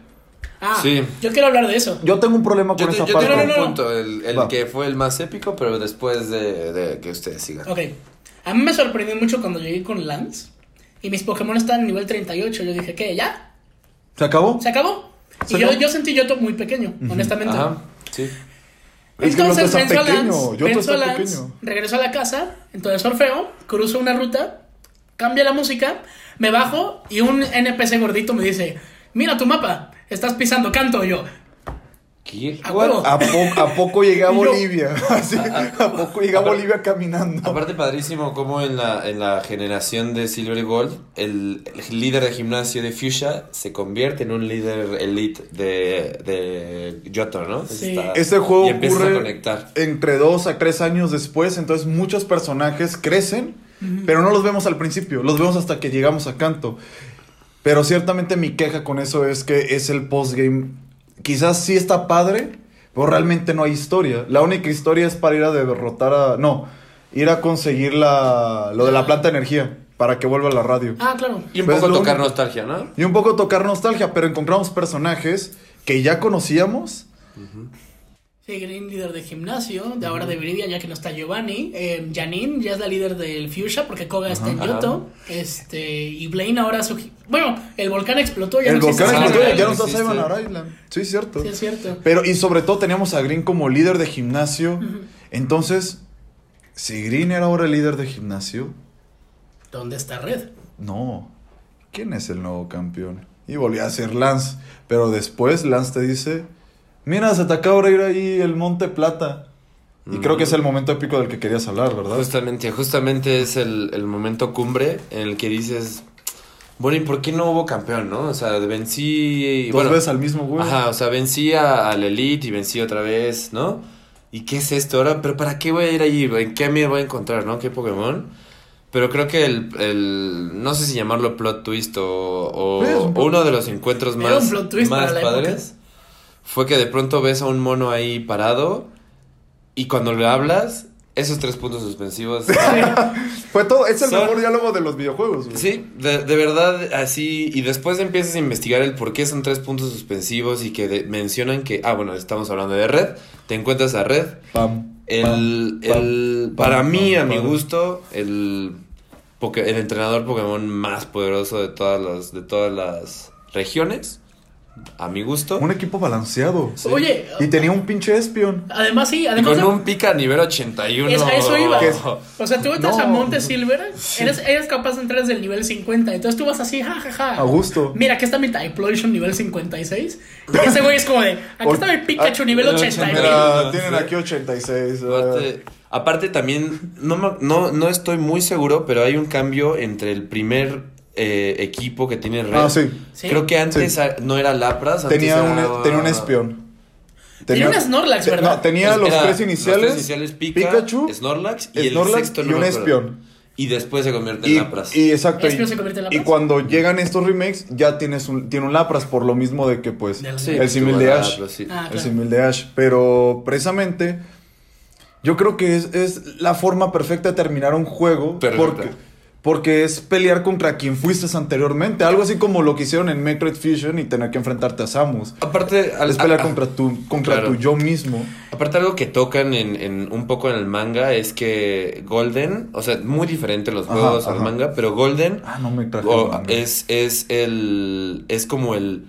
Ah, Sí. yo quiero hablar de eso. Yo tengo un problema con Yo, te- esa yo parte. tengo No, no, un no. punto, el, que fue el más épico, pero después de, de que ustedes sigan. Ok. A mí me sorprendió mucho cuando llegué con Lance y mis Pokémon están en nivel 38. Yo dije, ¿qué? ¿Ya? ¿Se acabó? ¿Se acabó? ¿Se y yo, acabó? yo sentí Yoto muy pequeño, honestamente. Ajá, sí. Es que no Entonces a pequeño, Lance, a Lance, regreso a la casa, entonces surfeo, cruzo una ruta, cambia la música, me bajo y un NPC gordito me dice, mira tu mapa, estás pisando canto yo. ¿Qué? A huevo. ¿A, po- ¿A poco llegué a [laughs] Bolivia? [laughs] Así, ¿A poco llegué a Bolivia caminando? Aparte padrísimo como en la, en la generación de Silver y Gold, el, el líder de gimnasio de Fuchsia se convierte en un líder elite de, de Johto, ¿no? Sí. Este juego y empiezas ocurre a conectar. entre dos a tres años después, entonces muchos personajes crecen, pero no los vemos al principio, los vemos hasta que llegamos a Canto. Pero ciertamente mi queja con eso es que es el postgame. Quizás sí está padre, pero realmente no hay historia. La única historia es para ir a derrotar a... No, ir a conseguir la, lo de la planta de energía para que vuelva a la radio. Ah, claro. Y un Pues poco tocar único- nostalgia, ¿no? Y un poco tocar nostalgia, pero encontramos personajes que ya conocíamos. Sí, Green líder de gimnasio, de ahora de Viridia, ya que no está Giovanni. Eh, Janine ya es la líder del Fuchsia porque Koga está en. Yoto. Este, y Blaine ahora su... Bueno, el volcán explotó, ya el no volcán explotó, Island, ya no está. Cybernar Island. Sí, cierto. Sí, es cierto. Pero, y sobre todo teníamos a Green como líder de gimnasio. Entonces, si Green era ahora el líder de gimnasio, ¿Dónde está Red? no. ¿Quién es el nuevo campeón? Y volvía a ser Lance. Pero después Lance te dice: Mira, se te acaba de ir ahí el Monte Plata. Y creo que es el momento épico del que querías hablar, ¿verdad? Justamente, justamente es el, el momento cumbre en el que dices, bueno, ¿y por qué no hubo campeón, no? O sea, vencí... Dos bueno, veces al mismo güey. Ajá, o sea, vencí a- al Elite y vencí otra vez, ¿no? ¿Y qué es esto ahora? ¿Pero para qué voy a ir allí? ¿En qué me voy a encontrar, no? ¿Qué Pokémon? Pero creo que el, el no sé si llamarlo plot twist o, uno de los encuentros más, un plot twist más para la época. padres fue que de pronto ves a un mono ahí parado y cuando le hablas, esos tres puntos suspensivos... [laughs] Fue todo. Es el Son- mejor diálogo de los videojuegos, güey. Sí, de, de verdad, así. Y después empiezas a investigar el por qué son tres puntos suspensivos y que de- mencionan que. Ah, bueno, estamos hablando de Red. Te encuentras a Red. Pam, El. pam, el pam, para pam, mí, a pam, mi gusto, el. El entrenador Pokémon más poderoso de todas las, de todas las regiones. A mi gusto. Un equipo balanceado. Sí. Oye, Y tenía un pinche espion. además sí, además con de- un pica nivel 81. Es- a eso iba. O sea, tú entras No. a Monte Silver, eres, eres capaz de entrar desde el nivel 50. Entonces tú vas así, jajaja. A gusto. Mira, aquí está mi Typlosion nivel 56. Y ese güey es como de, aquí está mi Pikachu nivel nivel 80. Mira, Sí. tienen aquí 86. ah. Aparte, aparte también, no, no, no estoy muy seguro, pero hay un cambio entre el primer eh, equipo que tiene Red. Ah, sí. ¿Sí? Creo que antes Sí. no era Lapras. antes Tenía era- un, tenía un espion. Tenía un Snorlax, te- ¿verdad? No, tenía Era los tres los iniciales. tres iniciales Pika, Pikachu, Snorlax y Snorlax el sexto y no un espion. Y después se convierte en Y, Lapras. y exacto. Y- se convierte en Y Lapras. cuando llegan estos remakes, ya tienes un, tiene un Lapras por lo mismo de que, pues, Sí, el símil de Ash. Lapras, sí. Ah, El símil de Ash. Pero precisamente, yo creo que es, es la forma perfecta de terminar un juego. Perfecta. Porque, porque es pelear contra quien fuiste anteriormente. Algo así como lo que hicieron en Metroid Fusion y tener que enfrentarte a Samus. Aparte, al- Es pelear a- contra tu, contra claro. tu yo mismo. Aparte algo que tocan en, en un poco en el manga es que Golden, o sea, muy diferente los Ajá, juegos al ajá. manga, pero Golden Ah, no me traje o- el manga. es, es el es como el,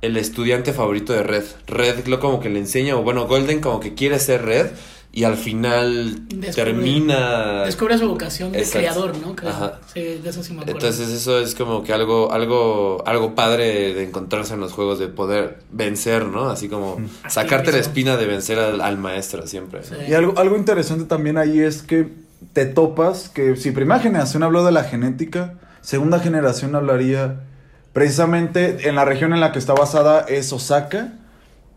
el estudiante favorito de Red. Red lo como que le enseña, o bueno, Golden como que quiere ser Red y al final Descubre- termina Descubre su vocación de Exacto. creador, ¿no? Creo. Ajá. Sí, de eso sí me acuerdo. Entonces eso es como que algo, algo, algo padre de encontrarse en los juegos, de poder vencer, ¿no? Así como Así sacarte la espina de vencer al, al maestro siempre. Sí. Y algo, algo interesante también ahí es que te topas que si primera generación habló de la genética, segunda generación hablaría precisamente en la región en la que está basada es Osaka.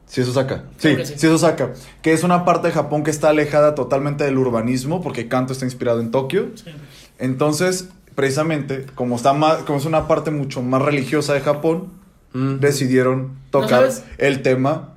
Sí, es Osaka. Sí, Creo que sí. sí. es Osaka. Que es una parte de Japón que está alejada totalmente del urbanismo, porque Kanto está inspirado en Tokio. Sí. Entonces, precisamente, como, está más, como es una parte mucho más religiosa de Japón, Mm. decidieron tocar el tema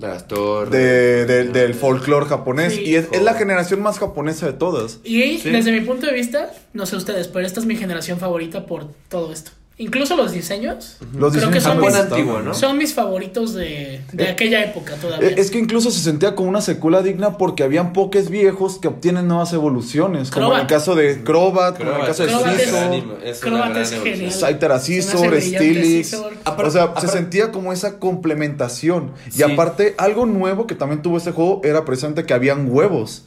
Las torres. de- de- del folclore japonés. Sí. Y es, es la generación más japonesa de todas. Y Sí. desde mi punto de vista, no sé ustedes, pero esta es mi generación favorita por todo esto. Incluso los diseños. Los Creo que diseños son Japón mis, antiguo, ¿no? son mis favoritos de, de Eh, aquella época todavía. Eh, Es que incluso se sentía como una secuela digna porque habían pokés viejos que obtienen nuevas evoluciones. Como en el caso de Crobat, como en el caso de Crobat es- Scizor, es Crobat es genial. Hace Scizor, o sea, se sentía como esa complementación. Sí. Y aparte, algo nuevo que también tuvo este juego era precisamente que habían huevos.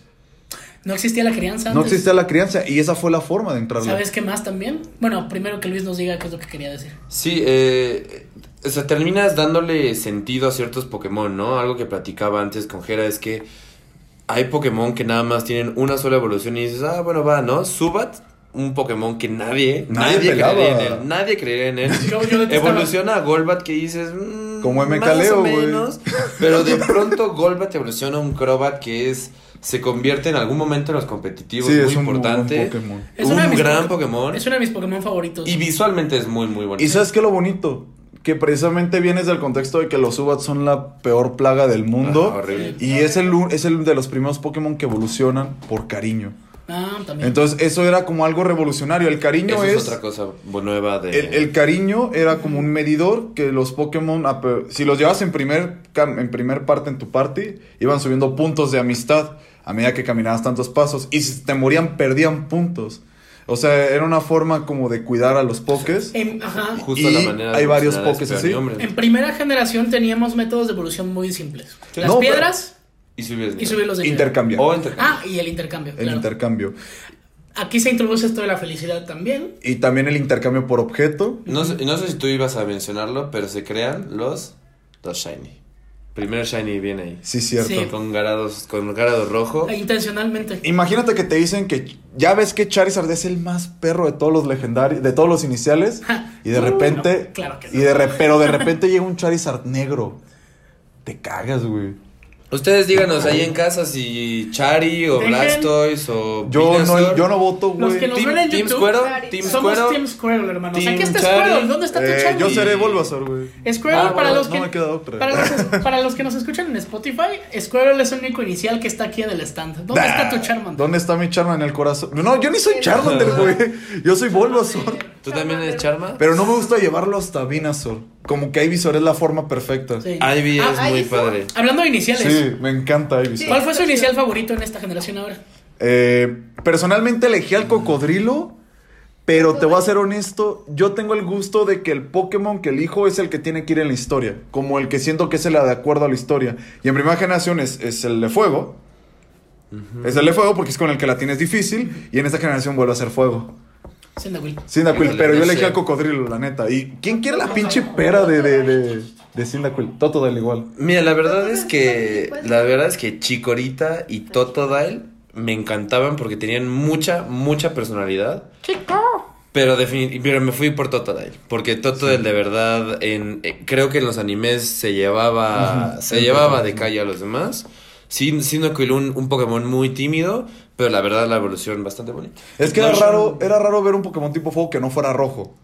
No existía la crianza. No antes. existía la crianza y esa fue la forma de entrarle. ¿Sabes qué más también? Bueno, primero que Luis nos diga qué es lo que quería decir. Sí, eh, o sea, terminas dándole sentido a ciertos Pokémon, ¿no? Algo que platicaba antes con Jera es que hay Pokémon que nada más tienen una sola evolución y dices, ah, bueno, va, ¿no? Subat, un Pokémon que nadie, Nadie nadie, creería en él, nadie creería en él. Yo- yo detestaba- Evoluciona a Golbat que dices, mm, Como más MKLeo, o güey. menos. Pero de pronto Golbat evoluciona a un Crobat que es se convierte en algún momento en los competitivos Sí, muy es un importante. buen Pokémon. Es un gran Poké- Pokémon. Es uno de mis Pokémon favoritos. Y visualmente es muy, muy bonito. Y sabes qué es lo bonito? Que precisamente vienes del contexto de que los Subats son la peor plaga del mundo. Ah, horrible. Y es el, es el de los primeros Pokémon que evolucionan por cariño. Ah, también. Entonces, eso era como algo revolucionario. El cariño Eso es. es otra cosa nueva de... el, el cariño era como un medidor que los Pokémon, si los llevas en primer, en primer parte en tu party, iban subiendo puntos de amistad a medida que caminabas tantos pasos. Y si te morían, perdían puntos. O sea, era una forma como de cuidar a los Pokés. En, ajá. Justo y la manera de hay varios Pokés Espeon así. y. En primera generación teníamos métodos de evolución muy simples. Las No, pero- piedras Y y subirlos de nivel. Intercambiar. O intercambio. Ah, y el intercambio. el claro. intercambio. Aquí se introduce esto de la felicidad también. Y también el intercambio por objeto. No sé, no sé si tú ibas a mencionarlo, pero se crean los, los Shiny. Primer Shiny viene ahí. Sí, cierto. Sí. Con garados, con garado rojo. E intencionalmente. Imagínate que te dicen que ya ves que Charizard es el más perro de todos los legendarios, de todos los iniciales. Y de repente. no, claro que y no. de re- pero de repente llega un Charizard negro. Te cagas, güey. Ustedes díganos ahí en casa si Chari o Dejen- Blastoise o Yo no, yo no voto, Los güey. que nos Team, ven en Team YouTube, Squirtle, Team Somos Squirtle. Team Squirtle, hermanos. Team Aquí está. Squirtle. ¿Dónde está tu Eh, Charlie? yo seré Bulbasaur, güey. Squirtle, Ah, para, bueno, los no que, me queda otra. para, los, [laughs] para los que nos escuchan en Spotify, Squirtle es el único inicial que está aquí en el stand. ¿Dónde está tu Charmander? ¿Dónde está mi Charmander en el corazón? No, yo ni soy Charmander, güey. [laughs] Yo soy Bulbasaur. ¿Tú también eres Charma? Pero no me gusta llevarlo hasta Venusaur. Como que Ivysaur es la forma perfecta. Sí, Sí. Ivy Ah, es ahí muy fue. padre. Hablando de iniciales, me encanta Ivysaur. ¿cuál fue su inicial favorito en esta generación ahora? Eh, personalmente elegí al cocodrilo Pero te voy a ser honesto, yo tengo el gusto de que el Pokémon que elijo es el que tiene que ir en la historia. Como el que siento que es el de acuerdo a la historia. Y en primera generación es, es el de fuego. Es el de fuego porque es con el que la tienes difícil. Y en esta generación vuelve a ser fuego. Cyndaquil. Cyndaquil, pero yo elegí sé. al cocodrilo, la neta. ¿Y quién quiere la pinche pera de, de, de, de Cyndaquil? Totodile igual. Mira, la verdad es que la verdad es que Chikorita y Totodile me encantaban porque tenían mucha mucha personalidad. Pero defini- pero me fui por Totodile, porque Totodile de verdad en eh, creo que en los animes se llevaba se sí, llevaba sí, de sí. calle a los demás. Sin Cyndaquil un, un Pokémon muy tímido, pero la verdad la evolución bastante bonita. Es que No, era raro, era raro ver un Pokémon tipo fuego que no fuera rojo.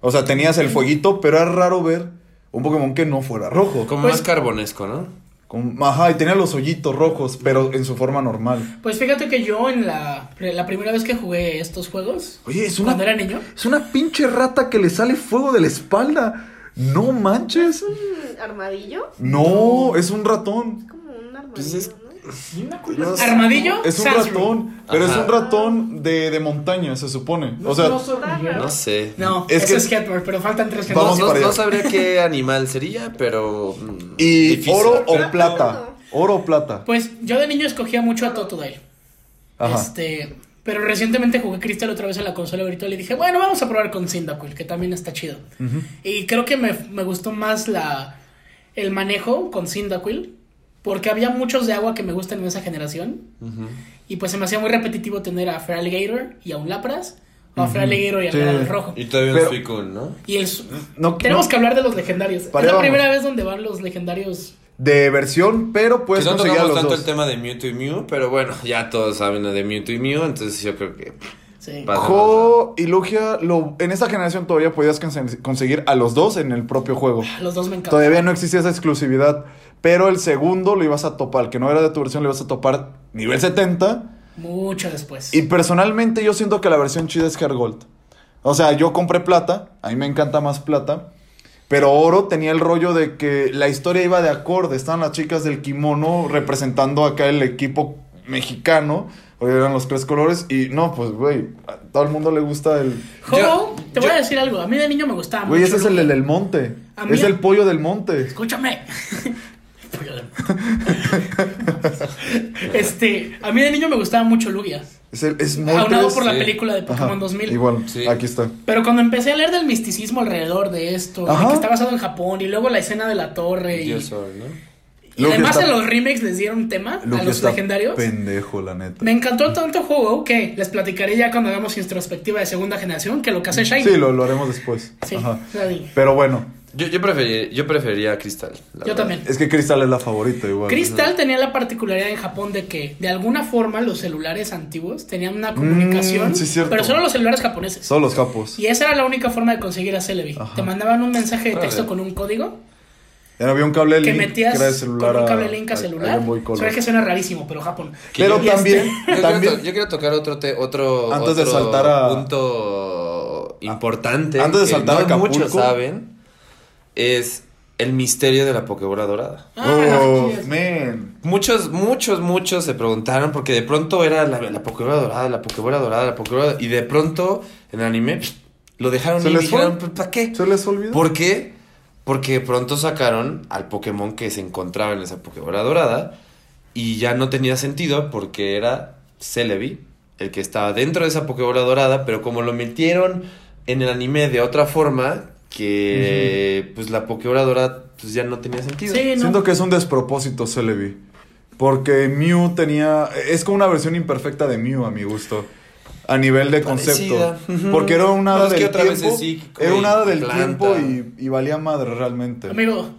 O sea, tenías el fueguito, pero era raro ver un Pokémon que no fuera rojo. Como Pues- más carbonesco, ¿no? Con- ajá, y tenía los hoyitos rojos, pero en su forma normal. Pues fíjate que yo en la, la primera vez que jugué estos juegos, Oye, es una, cuando era niño, es una pinche rata que le sale fuego de la espalda. No manches. ¿Un armadillo? No, es un ratón. Es como un armadillo, Pues es- ¿no? No sé. Armadillo, Es un ratón, pero es un ratón de, de montaña, se supone. O sea, ¿No? No sé. No, Es ese que- es pero faltan tres No, Vamos Headbutts. no- no sabría qué animal sería, pero. mm, y difícil. oro o Pero- plata. Oro o plata. Pues yo de niño escogía mucho a Totodile. Ajá. Este, pero recientemente jugué Crystal otra vez en la consola virtual y dije, bueno, vamos a probar con Cyndaquil, que también está chido. Y creo que me, me gustó más la el manejo con Cyndaquil, porque había muchos de agua que me gustan en esa generación. Y pues se me hacía muy repetitivo tener a Feraligatr y a un Lapras, o a Feraligatr y a Sí. al rojo. Y todavía Pero- un Suicune, ¿no? Y el, No, tenemos no, que hablar de los legendarios. Para es la primera vez donde van los legendarios. De versión, pero puedes que no tocamos los tanto dos. el tema de Mewtwo y Mew, pero bueno, ya todos saben de Mewtwo y Mew, entonces yo creo que. Sí. Jo y Lugia, lo, en esta generación todavía podías conse- conseguir a los dos en el propio juego. Los dos me encantan. Todavía no existía esa exclusividad. Pero el segundo lo ibas a topar. El que no era de tu versión lo ibas a topar nivel 70. Mucho después. Y personalmente yo siento que la versión chida es Hergold. O sea, yo compré plata. A mí me encanta más plata. Pero oro tenía el rollo de que la historia iba de acorde. Estaban las chicas del kimono representando acá el equipo mexicano. O eran los tres colores. Y no, pues, güey, a todo el mundo le gusta el... Yo- te voy yo- a decir algo. A mí de niño me gustaba Güey, mucho. ese es el Lugia. del monte. A mí- Es el pollo del monte. Escúchame. [laughs] Este, a mí de niño me gustaba mucho Lugia. Es, el, es Aunado Moltres. por la sí. película de Ajá, Pokémon 2000. Igual, Sí. aquí está. Pero cuando empecé a leer del misticismo alrededor de esto, de Ajá. que está basado en Japón y luego la escena de la torre y, Yo soy, ¿no? Y además está- en los remakes les dieron tema a Lugia los está legendarios. Pendejo, la neta. Me encantó tanto el juego que les platicaré ya cuando hagamos introspectiva de segunda generación que lo que hace Shiny. Sí, lo, lo haremos después. Sí, Ajá. Pero bueno, Yo, yo, prefería, yo preferiría Crystal. la Yo verdad. también. es que Crystal es la favorita igual. Crystal tenía la particularidad en Japón de que de alguna forma los celulares antiguos tenían una comunicación, Mm, sí, cierto. pero solo los celulares japoneses. Son los capos. Y esa era la única forma de conseguir a Celebi. Ajá. Te mandaban un mensaje de texto con un código Ya había un cable que link metías que era de celular con un a- cable link a a- a celular. Game Boy Color. Sabes que suena rarísimo, pero Japón. Que Pero Y este- también, Yo, quiero también to- yo quiero tocar otro te- otro, Antes de saltar a- punto importante Antes de que saltar a no Acapulco. muchos saben es el misterio de la Pokebola dorada. Ah, oh, man. Muchos, muchos, muchos se preguntaron porque de pronto era la, la Pokebola dorada, la Pokebola dorada, la Pokebola dorada, y de pronto en el anime lo dejaron ¿Se y les dijeron, ¿para qué? ¿Se les olvidó? ¿Por qué? Porque pronto sacaron al Pokémon que se encontraba en esa Pokébola dorada y ya no tenía sentido porque era Celebi, el que estaba dentro de esa Pokébola dorada, pero como lo metieron en el anime de otra forma, que pues la Pokébola dorada pues ya no tenía sentido. Sí, no. Siento que es un despropósito Celebi. Porque Mew tenía. Es como una versión imperfecta de Mew, a mi gusto. A nivel de concepto. Porque era un No, hada es que del tiempo. es psíquico era un y hada del planta. tiempo y, y valía madre realmente. Amigo,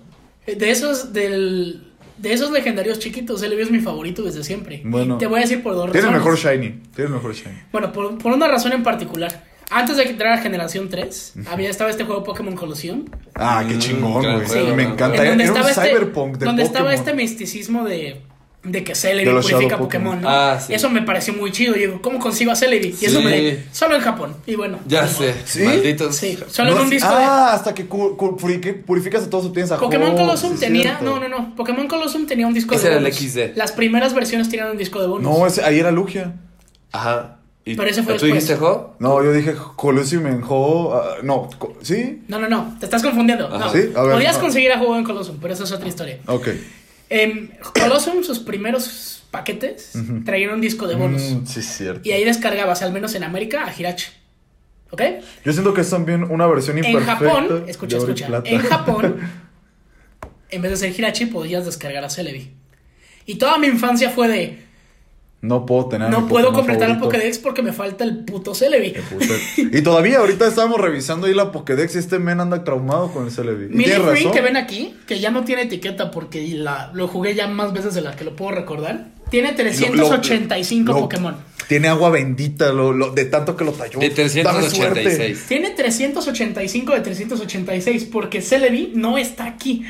de esos del de esos legendarios chiquitos, Celebi es mi favorito desde siempre. Bueno. Y te voy a decir por dos Tiene razones. mejor Shiny. Tiene mejor Shiny. Bueno, por, por una razón en particular. Antes de entrar a generación 3, había estaba este juego Pokémon Colosseum. Ah, qué Mm, chingón, güey. Me encanta. en donde Era un estaba este, cyberpunk de donde estaba Pokémon. este misticismo de, de que Celebi De purifica Pokémon, Pokémon. ¿no? Ah, sí. Eso me pareció muy chido. Y digo, ¿cómo consigo a Celebi? Y Sí. eso me solo en Japón. Y bueno. Ya sé, malditos. Sí, solo No en un disco ah, hasta que purificas a todos tienes a Pokémon Ho, Colosseum es tenía. cierto. No, no, no. Pokémon Colosseum tenía un disco Ese de era el bonus. XD. Las primeras versiones tenían un disco de bonus. No, ese, ahí era Lugia. Ajá. ¿Y Pero ese fue ¿Tú después. dijiste Ho? No, yo dije Colosseum en Ho. ah, no, ¿sí? No, no, no, te estás confundiendo. Ajá. No. ¿Sí? A ver, Podías no. conseguir a juego en Colosseum, pero eso es otra historia. Ok. En Colosseum, sus primeros paquetes traían un disco de bonus. Mm, sí, cierto. Y ahí descargabas, al menos en América, a Hirachi. ¿Ok? Yo siento que es también una versión En imperfecta. Japón, escucha, escucha. Plata. En Japón, [laughs] en vez de ser Hirachi, podías descargar a Celebi. Y toda mi infancia fue de. No puedo tener. No mi puedo completar el favorito. Pokédex porque me falta el puto Celebi. Y todavía ahorita estábamos revisando ahí la Pokédex y este men anda traumado con el Celebi. Millifree razón. que ven aquí, que ya no tiene etiqueta porque la, lo jugué ya más veces de las que lo puedo recordar, tiene 385 Lo- Pokémon. Tiene agua bendita lo, lo- de tanto que lo talló. De Dame suerte. 386. Tiene 385 de 386 porque Celebi no está aquí.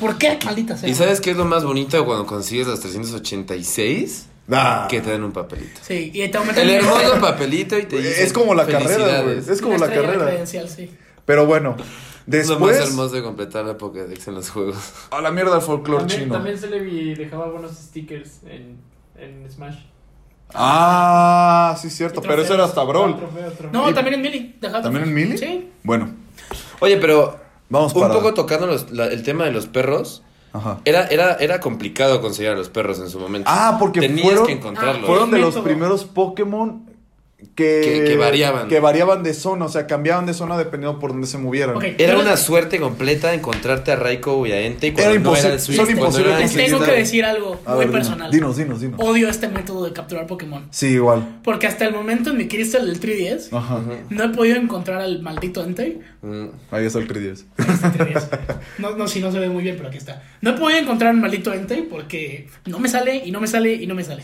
¿Por qué? Maldita sea. ¿Y sabes qué es lo más bonito cuando consigues las 386? Ah. Que te den un papelito. Sí, y te aumentan El hermoso papelito y te Es dicen como la carrera, güey. Es como la carrera. credencial, sí. Pero bueno, Es lo más después. hermoso de completar la Pokédex en los juegos. [laughs] A la mierda del folclore También, chino. también Celebi dejaba buenos stickers en, en Smash. Ah, sí, cierto. Pero eso era hasta Brawl. Otro No, también en Mili. ¿También en Mili? Sí. Bueno, Oye, pero vamos un para. poco tocando los- la- el tema de los perros. Ajá. Era, era, era complicado conseguir a los perros en su momento. Ah, porque Tenías fueron- que encontrarlos. Ah, Fueron de los método. primeros Pokémon que, Que- que variaban. Que variaban de zona, o sea, cambiaban de zona dependiendo por dónde se movieran. Era una suerte completa encontrarte a Raikou y a Entei cuando Era no imposible- era el Switch, son imposibles tengo que decir algo A muy ver, personal. Dinos, dinos, dinos. Odio este método de capturar Pokémon. Sí, igual. Porque hasta el momento en mi Crystal del 3DS Ajá. no he podido encontrar al maldito Entei. Mm. Ahí está el 3DS. Este 3DS. No, no, sí, no se ve muy bien, pero aquí está. No he podido encontrar al maldito Entei porque no me sale y no me sale y no me sale.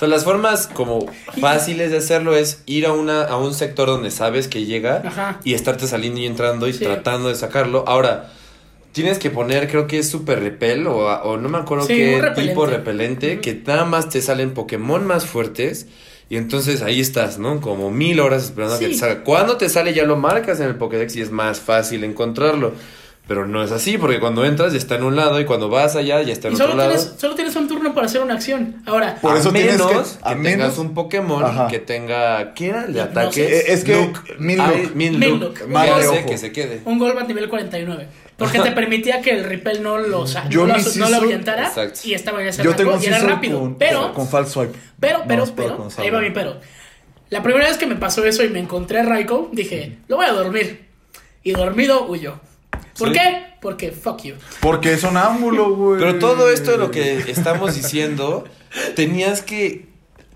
Sea, las formas como fáciles de hacerlo es ir a una a un sector donde sabes que llega Ajá. y estarte saliendo y entrando y Sí. tratando de sacarlo. Ahora, tienes que poner, creo que es super repel o, o no me acuerdo Sí, qué repelente. tipo repelente, que nada más te salen Pokémon más fuertes. Y entonces ahí estás, ¿no? Como mil horas esperando a que te salga. Cuando te sale ya lo marcas en el Pokédex y es más fácil encontrarlo. Pero no es así, porque cuando entras ya está en un lado y cuando vas allá ya está en Y otro solo lado. tienes, solo tienes un turno para hacer una acción. Ahora, Por a eso menos que- que, a tengas menos- un Pokémon Ajá. que tenga. ¿Qué era el de No ataque? sé. Eh, es que Look. Minlook. Hace que se quede. un Golbat nivel 49. Porque te permitía que el repel no lo, Yo no lo, no lo Exacto. y estaba en ese Yo tengo un y era rápido. con, pero, con False Swipe. pero, No, pero, espero pero, con ahí va mi pero. La primera vez que me pasó eso y me encontré a Raikou, dije, lo voy a dormir. Y dormido huyó. ¿Por Sí. qué? Porque fuck you. Porque es sonámbulo, güey. Pero todo esto de lo que estamos diciendo, tenías que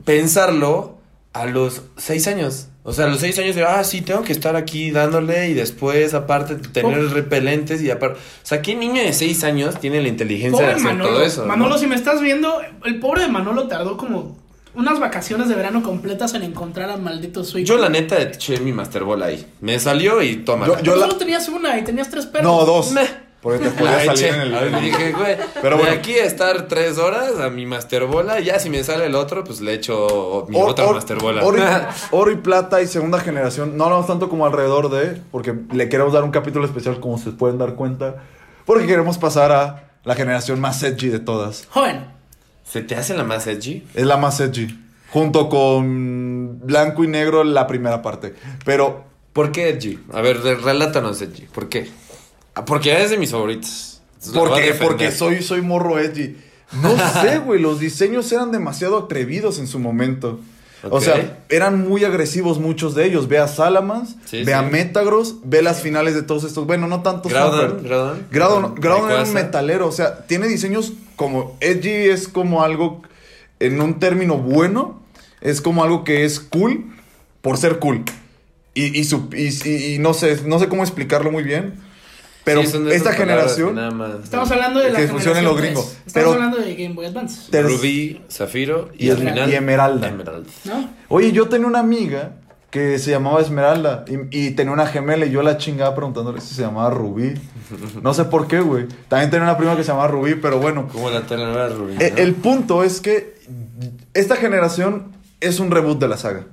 pensarlo a los seis años. O sea, a los seis años de, ah, sí, tengo que estar aquí dándole y después, aparte, tener Oh. repelentes y aparte... O sea, ¿qué niño de seis años tiene la inteligencia de hacer Manolo. todo eso? no? Manolo, si me estás viendo, el pobre de Manolo tardó como unas vacaciones de verano completas en encontrar al maldito Switch. Yo la neta eché mi Master Ball ahí. Me salió y toma. Yo- Pero yo la- solo tenías una y tenías tres perros. No, dos. Meh. Porque te [laughs] podía salir en el. Ver, dije, güey, Pero de bueno. aquí a estar tres horas a mi Master Bola, ya si me sale el otro, pues le echo mi Or- otra or- Master Bola. Oro y, oro y plata y segunda generación. No hablamos tanto como alrededor de. Porque le queremos dar un capítulo especial, como se pueden dar cuenta. Porque queremos pasar a la generación más edgy de todas. Joven, ¿Se te hace la más edgy? Es la más edgy. Junto con blanco y negro la primera parte. Pero ¿Por qué edgy? A ver, relátanos edgy. ¿Por qué? Porque es de mis favoritos. Porque, porque soy, soy morro edgy. No [laughs] sé, güey. Los diseños eran demasiado atrevidos en su momento. O sea, eran muy agresivos muchos de ellos. Ve a Salamans, Sí, ve a. Metagross, ve las finales de todos estos. Bueno, no tanto Groudon. Groudon. Groudon, Groudon era un metalero. O sea, tiene diseños como. Edgy es como algo. En un término bueno. Es como algo que es cool. Por ser cool. Y, y, su- y- y no sé, no sé cómo explicarlo muy bien. Pero Sí, son de esta generación. nada más- estamos hablando de la Que funciona en generación lo gringo. 3. Estamos Pero- hablando de Game Boy Advance, Rubí, Zafiro y, Y al final. y Esmeralda. Emerald. ¿no? Oye, yo tenía una amiga que se llamaba Esmeralda y, y tenía una gemela y yo la chingaba preguntándole si se llamaba Rubí. No sé por qué, güey. También tenía una prima que se llamaba Rubí, pero bueno. Como la telenovela Rubí. E- ¿no? El punto es que esta generación es un reboot de la saga.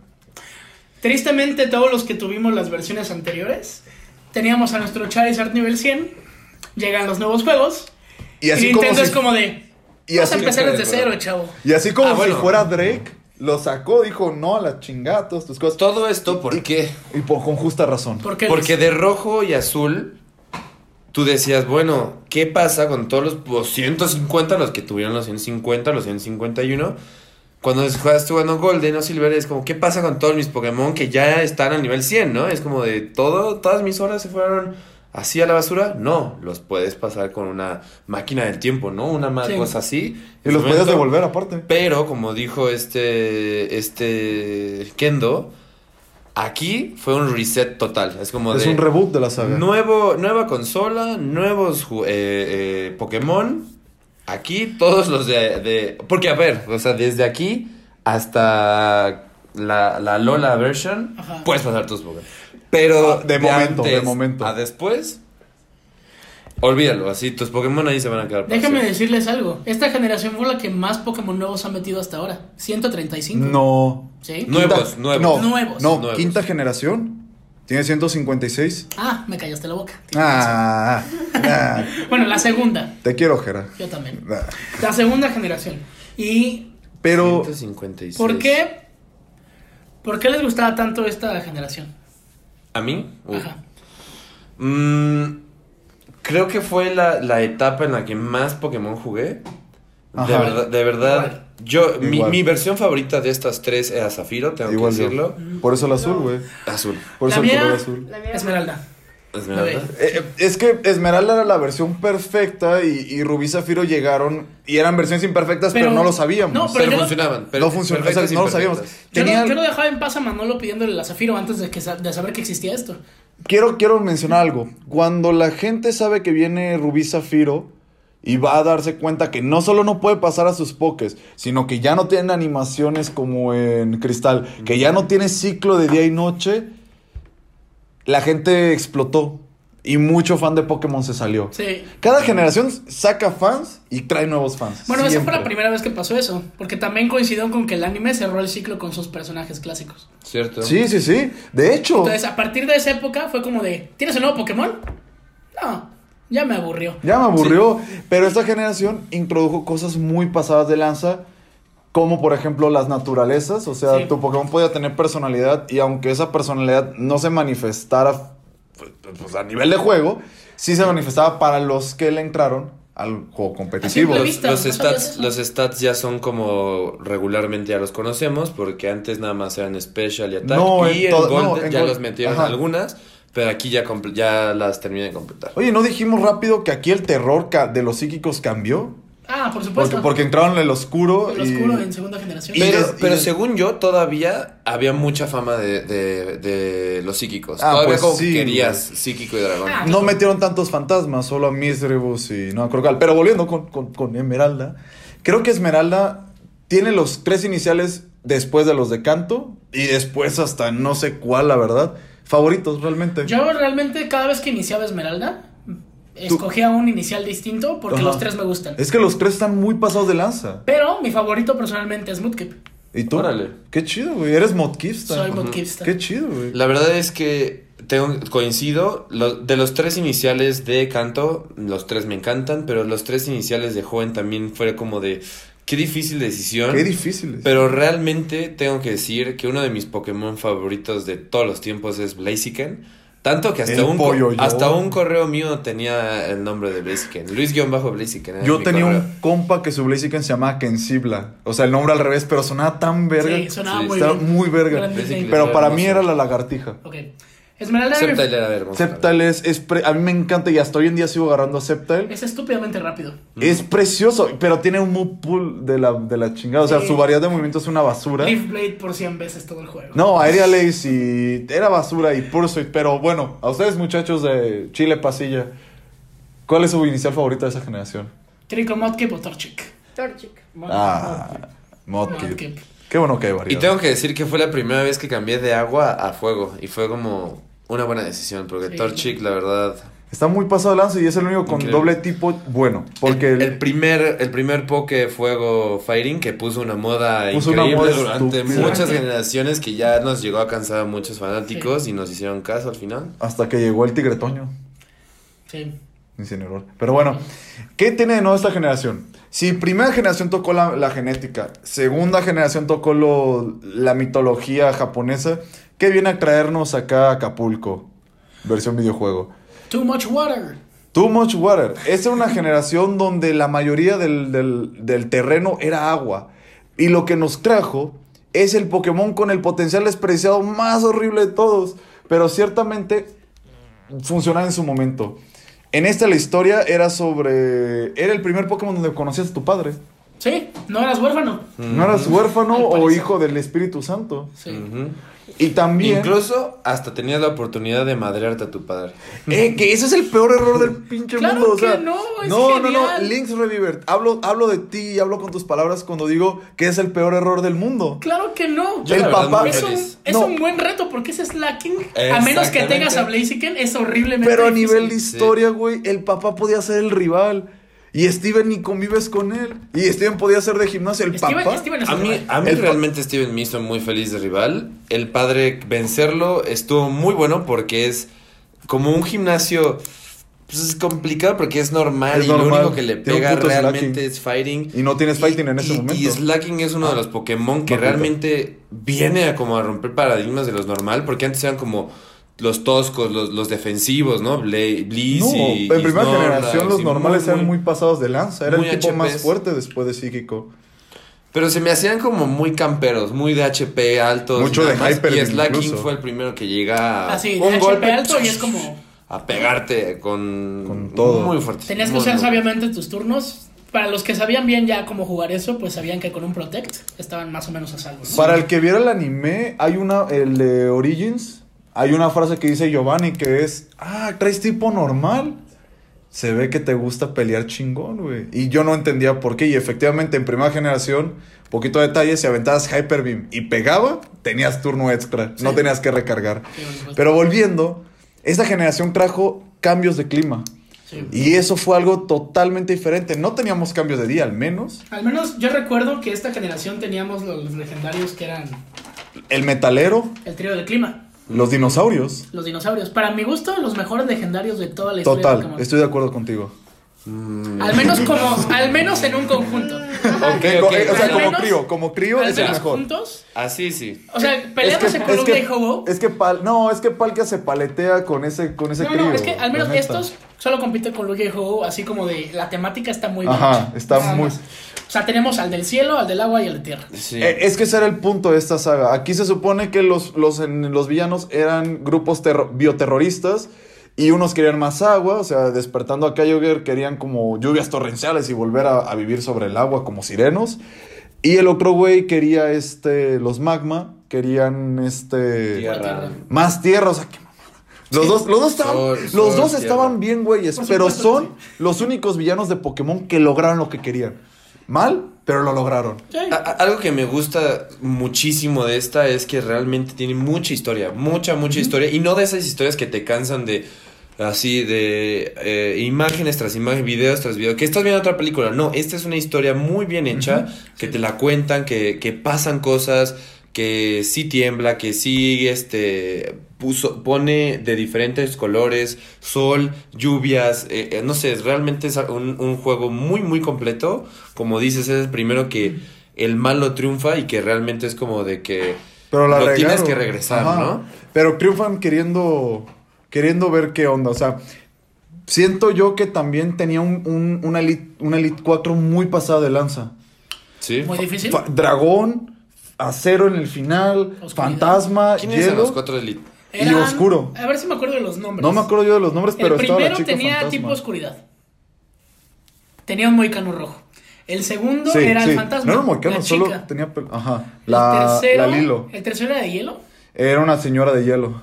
Tristemente, todos los que tuvimos las versiones anteriores, teníamos a nuestro Charizard nivel 100, llegan los nuevos juegos, Y y, así como Nintendo si, es como de, y vas a empezar de desde cero, chavo. y así como Ah, si fuera Drake, lo sacó, dijo no a la chingada, todas tus cosas. Todo esto, ¿por Y- qué? Y por, con justa razón. ¿Por qué? Porque Luis? de rojo y azul, tú decías, bueno, ¿qué pasa con todos los 250, los que tuvieron los 150, los 151? Cuando estás jugando Golden o Silver, es como, ¿qué pasa con todos mis Pokémon que ya están al nivel 100, no? Es como de, todo, todas mis horas se fueron así a la basura. No, los puedes pasar con una máquina del tiempo, ¿no? Una ma- Sí. cosa así. Y los Momento- podías devolver aparte. pero, como dijo este, este Kendo, aquí fue un reset total. Es como Es de un reboot de la saga. nuevo, nueva consola, nuevos eh, eh, Pokémon. Aquí todos los de, de- Porque, a ver, o sea, desde aquí hasta la, la Lola version, Ajá. puedes pasar tus Pokémon. Pero Ah, de momento, de momento. A después, olvídalo. Así, tus Pokémon ahí se van a quedar. Déjame siempre. decirles algo. Esta generación fue la que más Pokémon nuevos ha metido hasta ahora. 135. No. ¿Sí? Nuevos, nuevos. No, Nuevos. no, Nuevos. quinta generación. Tiene 156. Ah, me callaste la boca. Ah, ah, [laughs] Bueno, la segunda. te quiero, Jera. Yo también. Ah. La segunda generación. ¿Y Pero 156. por qué? ¿Por qué les gustaba tanto esta generación? ¿A mí? Uh. Ajá. Mm, creo que fue la, la etapa en la que más Pokémon jugué. De verdad, de verdad. Yo, mi, mi versión favorita de estas tres era Zafiro, tengo igual que yo. decirlo. Por eso el azul, güey. Azul. Por La eso el mía- color azul. La mía Esmeralda. Esmeralda. Eh, eh, es que Esmeralda era la versión perfecta y, y Rubí y Zafiro llegaron y eran versiones imperfectas, pero, Pero- no lo sabíamos. no, Pero, no- funcionaban. Pero no funcionó, o sea, perfectas no lo sabíamos. imperfectas. Yo, no, yo no dejaba en paz a Manolo pidiéndole la Zafiro antes de, que, de saber que existía esto. Quiero, quiero mencionar algo. Cuando la gente sabe que viene Rubí Zafiro y va a darse cuenta que no solo no puede pasar a sus pokés, sino que ya no tienen animaciones como en Cristal, que ya no tiene ciclo de día y noche, la gente explotó y mucho fan de Pokémon se salió. Sí. Cada generación saca fans y trae nuevos fans. Bueno, esa fue Siempre. la primera vez que pasó eso. Porque también coincidió con que el anime cerró el ciclo con sus personajes clásicos. ¿Cierto? Sí, sí, sí. De hecho, Entonces, a partir de esa época fue como de: ¿Tienes un nuevo Pokémon? No, ya me aburrió. ya me aburrió. Pero esta generación introdujo cosas muy pasadas de lanza. Como por ejemplo las naturalezas. O sea, Sí. tu Pokémon podía tener personalidad. Y aunque esa personalidad no se manifestara pues, a nivel de juego, sí se manifestaba para los que le entraron al juego competitivo. Los, vista, los ¿no sabías stats, los stats ya son como regularmente ya los conocemos, porque antes nada más eran Special y Attack. No, y en Golden no, en ya Gold- los metieron ajá. algunas, pero aquí ya, ya las terminé de completar. Oye, ¿no dijimos rápido que aquí el terror de los psíquicos cambió? Ah, por Porque, supuesto. porque entraron en el oscuro. el y- oscuro en segunda generación. Y Pero, y según yo, todavía había mucha fama de, de- de los psíquicos. Ah, todavía pues como sí, que querías psíquico y dragón. Ah, No metieron tantos fantasmas, solo a Misdreavus y no a Crocal. Pero volviendo con, con- con Esmeralda, creo que Esmeralda tiene los tres iniciales después de los de Canto y después hasta no sé cuál, la verdad. Favoritos, realmente. Yo realmente, cada vez que iniciaba Esmeralda, escogía un inicial distinto porque Ajá. los tres me gustan. Es que los tres están muy pasados de lanza. Pero mi favorito personalmente es Mudkip. ¿Y tú? Órale. Qué chido, güey. Eres Modkista. Soy Mudkipsta. Qué chido, güey. La verdad es que tengo, coincido. lo- de los tres iniciales de canto, los tres me encantan, pero los tres iniciales de joven también fue como de. Qué difícil decisión. Qué difícil. es. Pero realmente tengo que decir que uno de mis Pokémon favoritos de todos los tiempos es Blaziken. Tanto que hasta El un, co- pollo yo. hasta un correo mío tenía el nombre de Blaziken. Luis-Blaziken. Yo tenía correo. un compa que su Blaziken se llamaba Kensibla. O sea, el nombre al revés, pero sonaba tan verga. Sí, sonaba Sí, muy bien. muy verga. Pero para mí era la lagartija. Ok. Esmeralda Sceptile era hermoso. Sceptile es, es pre- a mí me encanta y hasta hoy en día sigo agarrando a Sceptile. es estúpidamente rápido. Es precioso, pero tiene un move pool de la, de la chingada. O sea, Sí. su variedad de movimiento es una basura. Leaf Blade por 100 veces todo el juego. No, Aerial Ace y era basura y Pursuit. Pero bueno, a ustedes muchachos de Chile Pasilla, ¿cuál es su inicial favorito de esa generación? Trico Mudkip o Torchic. Torchic. Ah, Modkip. Mudkip. Qué bueno que hay Y variedad. tengo que decir que fue la primera vez que cambié de agua a fuego. Y fue como una buena decisión. Porque Sí. Torchic, la verdad. Está muy pasado de lanza y es el único con Increíble. doble tipo bueno. Porque el, el- el primer, el primer Poke Fuego Fighting que puso una moda Puso una increíble moda durante estúpida. muchas generaciones que ya nos llegó a cansar a muchos fanáticos y nos hicieron caso al final. hasta que llegó el Tigre Toño. Sí. Incinerador. Pero bueno, ¿qué tiene de nuevo esta generación? Si primera generación tocó la, la genética, segunda generación tocó lo, la mitología japonesa, ¿qué viene a traernos acá a Acapulco? Versión videojuego. Too much water. Too Much Water. Esa era una generación donde la mayoría del, del- del terreno era agua. Y lo que nos trajo es el Pokémon con el potencial despreciado más horrible de todos. Pero ciertamente funcionaba en su momento. En esta la historia era sobre... Era el primer Pokémon donde conocías a tu padre. Sí, no eras huérfano. No eras huérfano Al o parecer. hijo del Espíritu Santo. Sí. Ujú. Y también... Incluso hasta tenías la oportunidad de madrearte a tu padre. Eh, que ese es el peor error del pinche Claro mundo. O que sea, no, es no, no, no. genial. Links Reviver. Hablo, hablo de ti y hablo con tus palabras cuando digo que es el peor error del mundo. Claro que no. Yo El la verdad papá- Es un, feliz. es No. un buen reto porque ese slacking, a menos que Exactamente. tengas a Blaziken, es horriblemente Pero a difícil. nivel de historia, güey, el papá podía ser el rival. Y Steven ni convives con él. Y Steven podía ser de gimnasio. El Steven, papá. Steven A mí, a mí El realmente Steven me hizo muy feliz de rival. El padre vencerlo estuvo muy bueno porque es como un gimnasio. Pues es complicado porque es normal Es y lo único que le pega realmente slacking. es fighting. Y no tienes fighting en ese y- momento. Y Slacking es uno de los Pokémon que No, realmente viene a como a romper paradigmas de los normal porque antes eran como los toscos, los, los defensivos, ¿no? Bla- No, y, en y primera Snorlax generación los normales muy, eran muy- pasados de lanza. Era el tipo más fuerte después de psíquico. Pero se me hacían como muy camperos, muy de HP altos. Mucho de más, Hyper Y Slacking incluso. fue el primero que llega a Así, de un HP golpe alto y es como... a pegarte con, Con todo. Muy fuerte. Tenías que Muy, usar muy sabiamente tus turnos. Para los que sabían bien ya cómo jugar eso, pues sabían que con un Protect estaban más o menos a salvo. ¿no? Para el que viera el anime, hay una, el de Origins, hay una frase que dice Giovanni que es, ah, traes tipo normal. Se ve que te gusta pelear chingón, güey. Y yo no entendía por qué. Y efectivamente, en primera generación, poquito de detalle, si aventabas Hyper Beam y pegaba, tenías turno extra. No tenías que recargar. Sí. Pero volviendo, esta generación trajo cambios de clima. Sí. Y eso fue algo totalmente diferente. No teníamos cambios de día, al menos. Al menos yo recuerdo que esta generación teníamos los legendarios que eran El metalero, el trío del clima, los dinosaurios. los dinosaurios. Para mi gusto, los mejores legendarios de toda la historia Total, estoy de acuerdo contigo. Al menos como, al menos en un conjunto. Eh, o sea, Al como menos- crío, como crío Al es el mejor. juntos. Así sí. O sea, peleándose con es un que, Gay Hobo. es que Pal, no, es que Palkia se paletea con ese, con ese No, crío. no, es que al menos estos solo compiten con Luigi Ho, así como de la temática está muy bien. Ajá, está nada muy- más. O sea, tenemos al del cielo, al del agua y al de tierra. Sí. Eh, es que ese era el punto de esta saga. Aquí se supone que los, los, en- los villanos eran grupos terro- bioterroristas y unos querían más agua, o sea, despertando a Kyogre querían como lluvias torrenciales y volver a, a vivir sobre el agua como sirenos. Y el otro güey quería este, los magma, querían este... Tierra. Más tierra, o sea, que los dos, los dos estaban, Sol, los sol, dos estaban bien, güeyes, pero son los únicos villanos de Pokémon que lograron lo que querían. Mal, pero lo lograron. Algo que me gusta muchísimo de esta es que realmente tiene mucha historia, mucha, mucha historia. Y no de esas historias que te cansan de así de eh, imágenes tras imágenes, videos tras videos, que estás viendo otra película. No, esta es una historia muy bien hecha, que te la cuentan, que, que pasan cosas, que sí tiembla, que sí este puso, pone de diferentes colores, sol, lluvias, eh, eh, no sé, realmente es un, un juego muy, muy completo. Como dices, es el primero que el mal lo triunfa y que realmente es como de que Pero la lo regaron. tienes que regresar, Ajá. ¿no? Pero triunfan queriendo, queriendo ver qué onda. O sea, siento yo que también tenía un, un- una, elite, una Elite 4 muy pasada de lanza. Sí. Muy difícil. Fa- dragón, acero en el final, Oscuridad. fantasma, ¿Quiénes eran hielo. los cuatro Elite? y oscuro. A ver si me acuerdo de los nombres. No me acuerdo yo de los nombres, pero el estaba la primero chica tenía fantasma. tipo oscuridad. Tenía un moicano rojo. El segundo Sí, era sí. el fantasma. No era un moicano, la solo chica. tenía... Ajá. El La, tercero, la Lilo. El tercero era de hielo. Era una señora de hielo.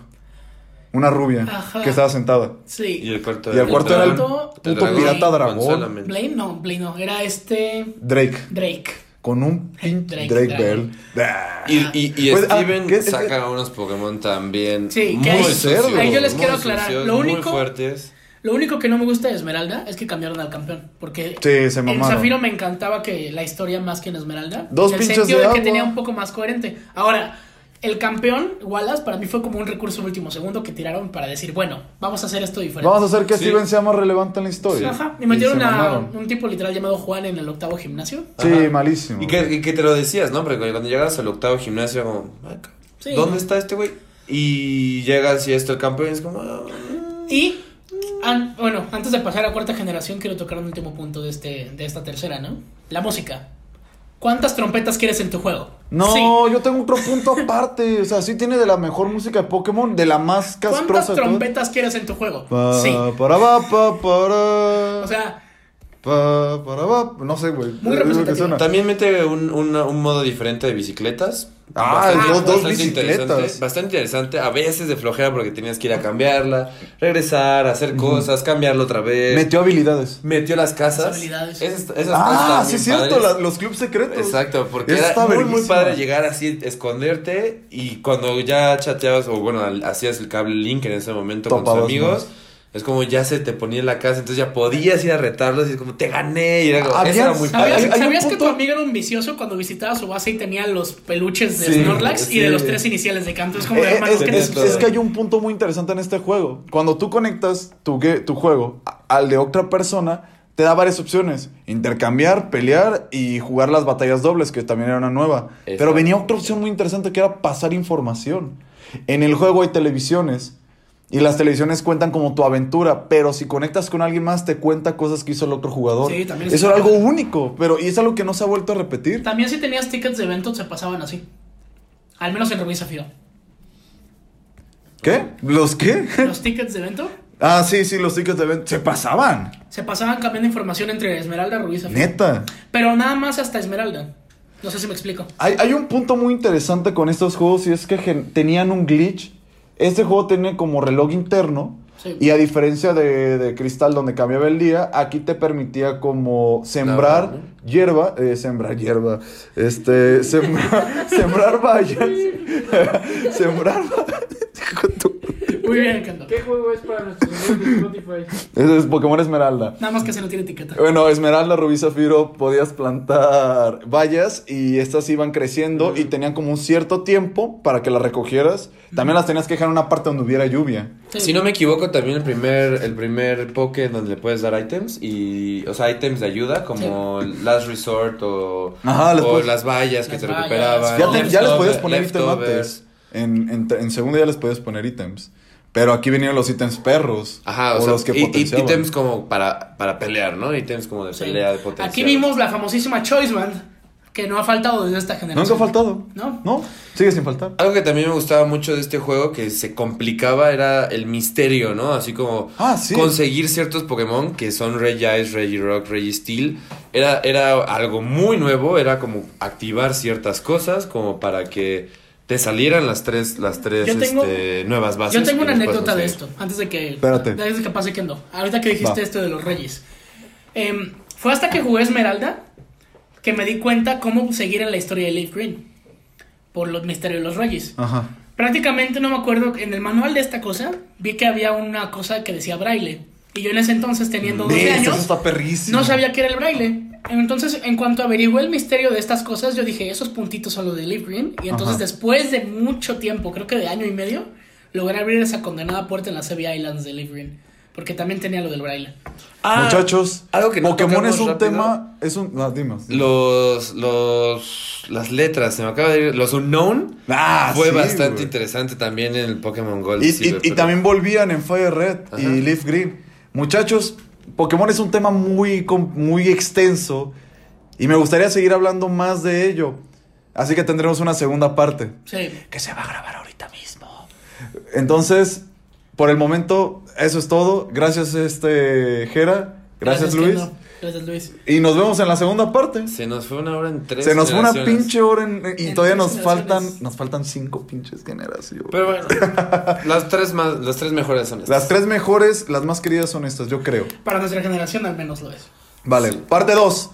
Una rubia. Ajá. Que estaba sentada. Sí. Y el cuarto Y el cuarto era el puto dragón pirata dragón. Blaine no, Blaine no. Era este. Drake. Drake. Con un [laughs] pinche Drake, Drake, Drake. Bell. Ah. Y, y, y Pues, ah, Steven ¿qué? saca unos Pokémon también Sí, muy que ahí- yo les muy quiero aclarar, sucios, lo muy único- fuertes. Lo único que no me gusta de Esmeralda es que cambiaron al campeón. Porque Sí, se en. Zafiro me encantaba que la historia más que en Esmeralda. Dos en el pinches sentido de de, que agua. tenía un poco más coherente. Ahora, el campeón, Wallace, para mí fue como un recurso último segundo que tiraron para decir, bueno, vamos a hacer esto diferente. Vamos a hacer que Sí. Steven sea más relevante en la historia. Ajá, y metieron a un tipo literal llamado Juan en el octavo gimnasio. Sí, Ajá. malísimo. Y que, y que te lo decías, ¿no? Porque cuando llegas al octavo gimnasio, como, "Ay, ca- Sí. ¿dónde está este güey? Y llegas y esto el campeón es como, "Ah". Y, an- bueno, antes de pasar a cuarta generación, quiero tocar un último punto de, este, de esta tercera, ¿no? La música. ¿Cuántas trompetas quieres en tu juego? No, Sí. yo tengo otro punto [laughs] aparte. O sea, sí tiene de la mejor música de Pokémon, de la más castrosa ¿Cuántas trompetas quieres en tu juego? Pa, Sí. para, para. O sea, Pa, para, va. No sé, güey. Muy representativo. suena. También mete un, un, un modo diferente de bicicletas. Ah, Bastante- dos- dos bastante bicicletas. interesante, Bastante interesante. A veces de flojera porque tenías que ir a cambiarla, regresar, hacer cosas, cambiarlo otra vez. Metió habilidades. Metió las casas. Las habilidades. Esas, esas Ah, sí, es cierto. la- los clubs secretos. Exacto, porque Eso era está muy, muy padre llegar así, esconderte y cuando ya chateabas o bueno, hacías el cable link en ese momento con tus amigos, más. Es como ya se te ponía en la casa, entonces ya podías ir a retarlos y es como te gané y era como, eso era muy ¿sabías, padre. que tu amigo era un vicioso cuando visitaba su base y tenía los peluches de Sí, Snorlax y de los tres iniciales de canto? Es como Eh, hermanos es, que es- que hay un punto muy interesante en este juego. Cuando tú conectas tu, tu juego al de otra persona, te da varias opciones. Intercambiar, pelear y jugar las batallas dobles, que también era una nueva. Pero venía otra opción muy interesante que era pasar información. En el juego hay televisiones. Y las televisiones cuentan como tu aventura, pero si conectas con alguien más te cuenta cosas que hizo el otro jugador. Sí, también Eso era algo único, pero y es algo que no se ha vuelto a repetir. También si tenías tickets de eventos se pasaban así. Al menos en Rubí Zafiro. ¿Qué? ¿Los qué? Los tickets de evento Ah, sí, sí, los tickets de evento se pasaban. se pasaban cambiando información entre Esmeralda y Rubí Zafiro. Neta. Pero nada más hasta Esmeralda. No sé si me explico. Hay, hay un punto muy interesante con estos juegos y es que tenían un glitch. Este juego tiene como reloj interno. Sí. Y a diferencia de, de Cristal, donde cambiaba el día, aquí te permitía como sembrar hierba, eh, sembrar hierba, este, [laughs] sembrar, [laughs] sembrar vallas, sembrar vallas. Muy bien, Kendo. ¿Qué juego es para nuestros amigos de Spotify? Ese es Pokémon Esmeralda. Nada más que se no tiene etiqueta. Bueno, Esmeralda, Rubí, Zafiro, podías plantar vallas y estas iban creciendo y tenían como un cierto tiempo para que las recogieras. También las tenías que dejar en una parte donde hubiera lluvia. Sí. Si no me equivoco, también el primer, el primer Poké donde le puedes dar items y, o sea, items de ayuda como Last Resort o, Ajá, les o puedes- las vallas que Las te vallas. recuperaban. Ya, te- ya les podías poner ítems leftovers. antes. En, en, en segundo ya les podías poner ítems. Pero aquí venían los ítems perros. Ajá, o, los sea, que y- potenciaban. ítems como para, para pelear, ¿no? Ítems como de Sí. pelea, de potencia. Aquí vimos la famosísima Choice Band, que no ha faltado desde esta generación. Nunca ha faltado. No. No, sigue sin faltar. Algo que también me gustaba mucho de este juego, que se complicaba, era el misterio, ¿no? Así como Ah, sí. conseguir ciertos Pokémon que son Regice, Regirock, Registeel. Era, era algo muy nuevo, era como activar ciertas cosas como para que te salieran las tres, las tres tengo- este, nuevas bases. Yo tengo una que anécdota de esto, antes de que, Espérate. antes de que pase Kendo. Ahorita que dijiste Va. esto de los reyes. Em, fue hasta que jugué Esmeralda que me di cuenta cómo seguir en la historia de Leaf Green. Por los misterios de los reyes. Ajá. Prácticamente no me acuerdo, en el manual de esta cosa, vi que había una cosa que decía braille. Y yo en ese entonces, teniendo 12 Neta, años, Eso está perrísimo. no sabía qué era el braille. Entonces, en cuanto averigué el misterio de estas cosas, yo dije, esos puntitos son los de Leaf Green. Y entonces, Ajá. después de mucho tiempo, creo que de año y medio, logré abrir esa condenada puerta en las Sevi Islands de Leaf Green. Porque también tenía lo del braille. Ah, Muchachos, algo que no Pokémon es un rápido. tema. Es un. No, dime. Los, los, las letras, se me acaba de ir. Los Unknown Ah, fue sí, bastante interesante también en el Pokémon Gold. Y, Silver, y- y pero- también volvían en Fire Red Ajá. y Leaf Green. Muchachos, Pokémon es un tema muy, muy extenso y me gustaría seguir hablando más de ello. Así que tendremos una segunda parte Sí. que se va a grabar ahorita mismo. Entonces, por el momento, eso es todo. Gracias, este Jera. Gracias, Luis. Gracias, Luis. Y nos vemos en la segunda parte. Se nos fue una hora en tres. Se nos fue una pinche hora en- y En todavía nos faltan, nos faltan cinco pinches generaciones. Pero bueno, [laughs] las tres más, las tres mejores son estas. Las tres mejores, las más queridas son estas, yo creo. Para nuestra generación al menos lo es. Vale, parte 2.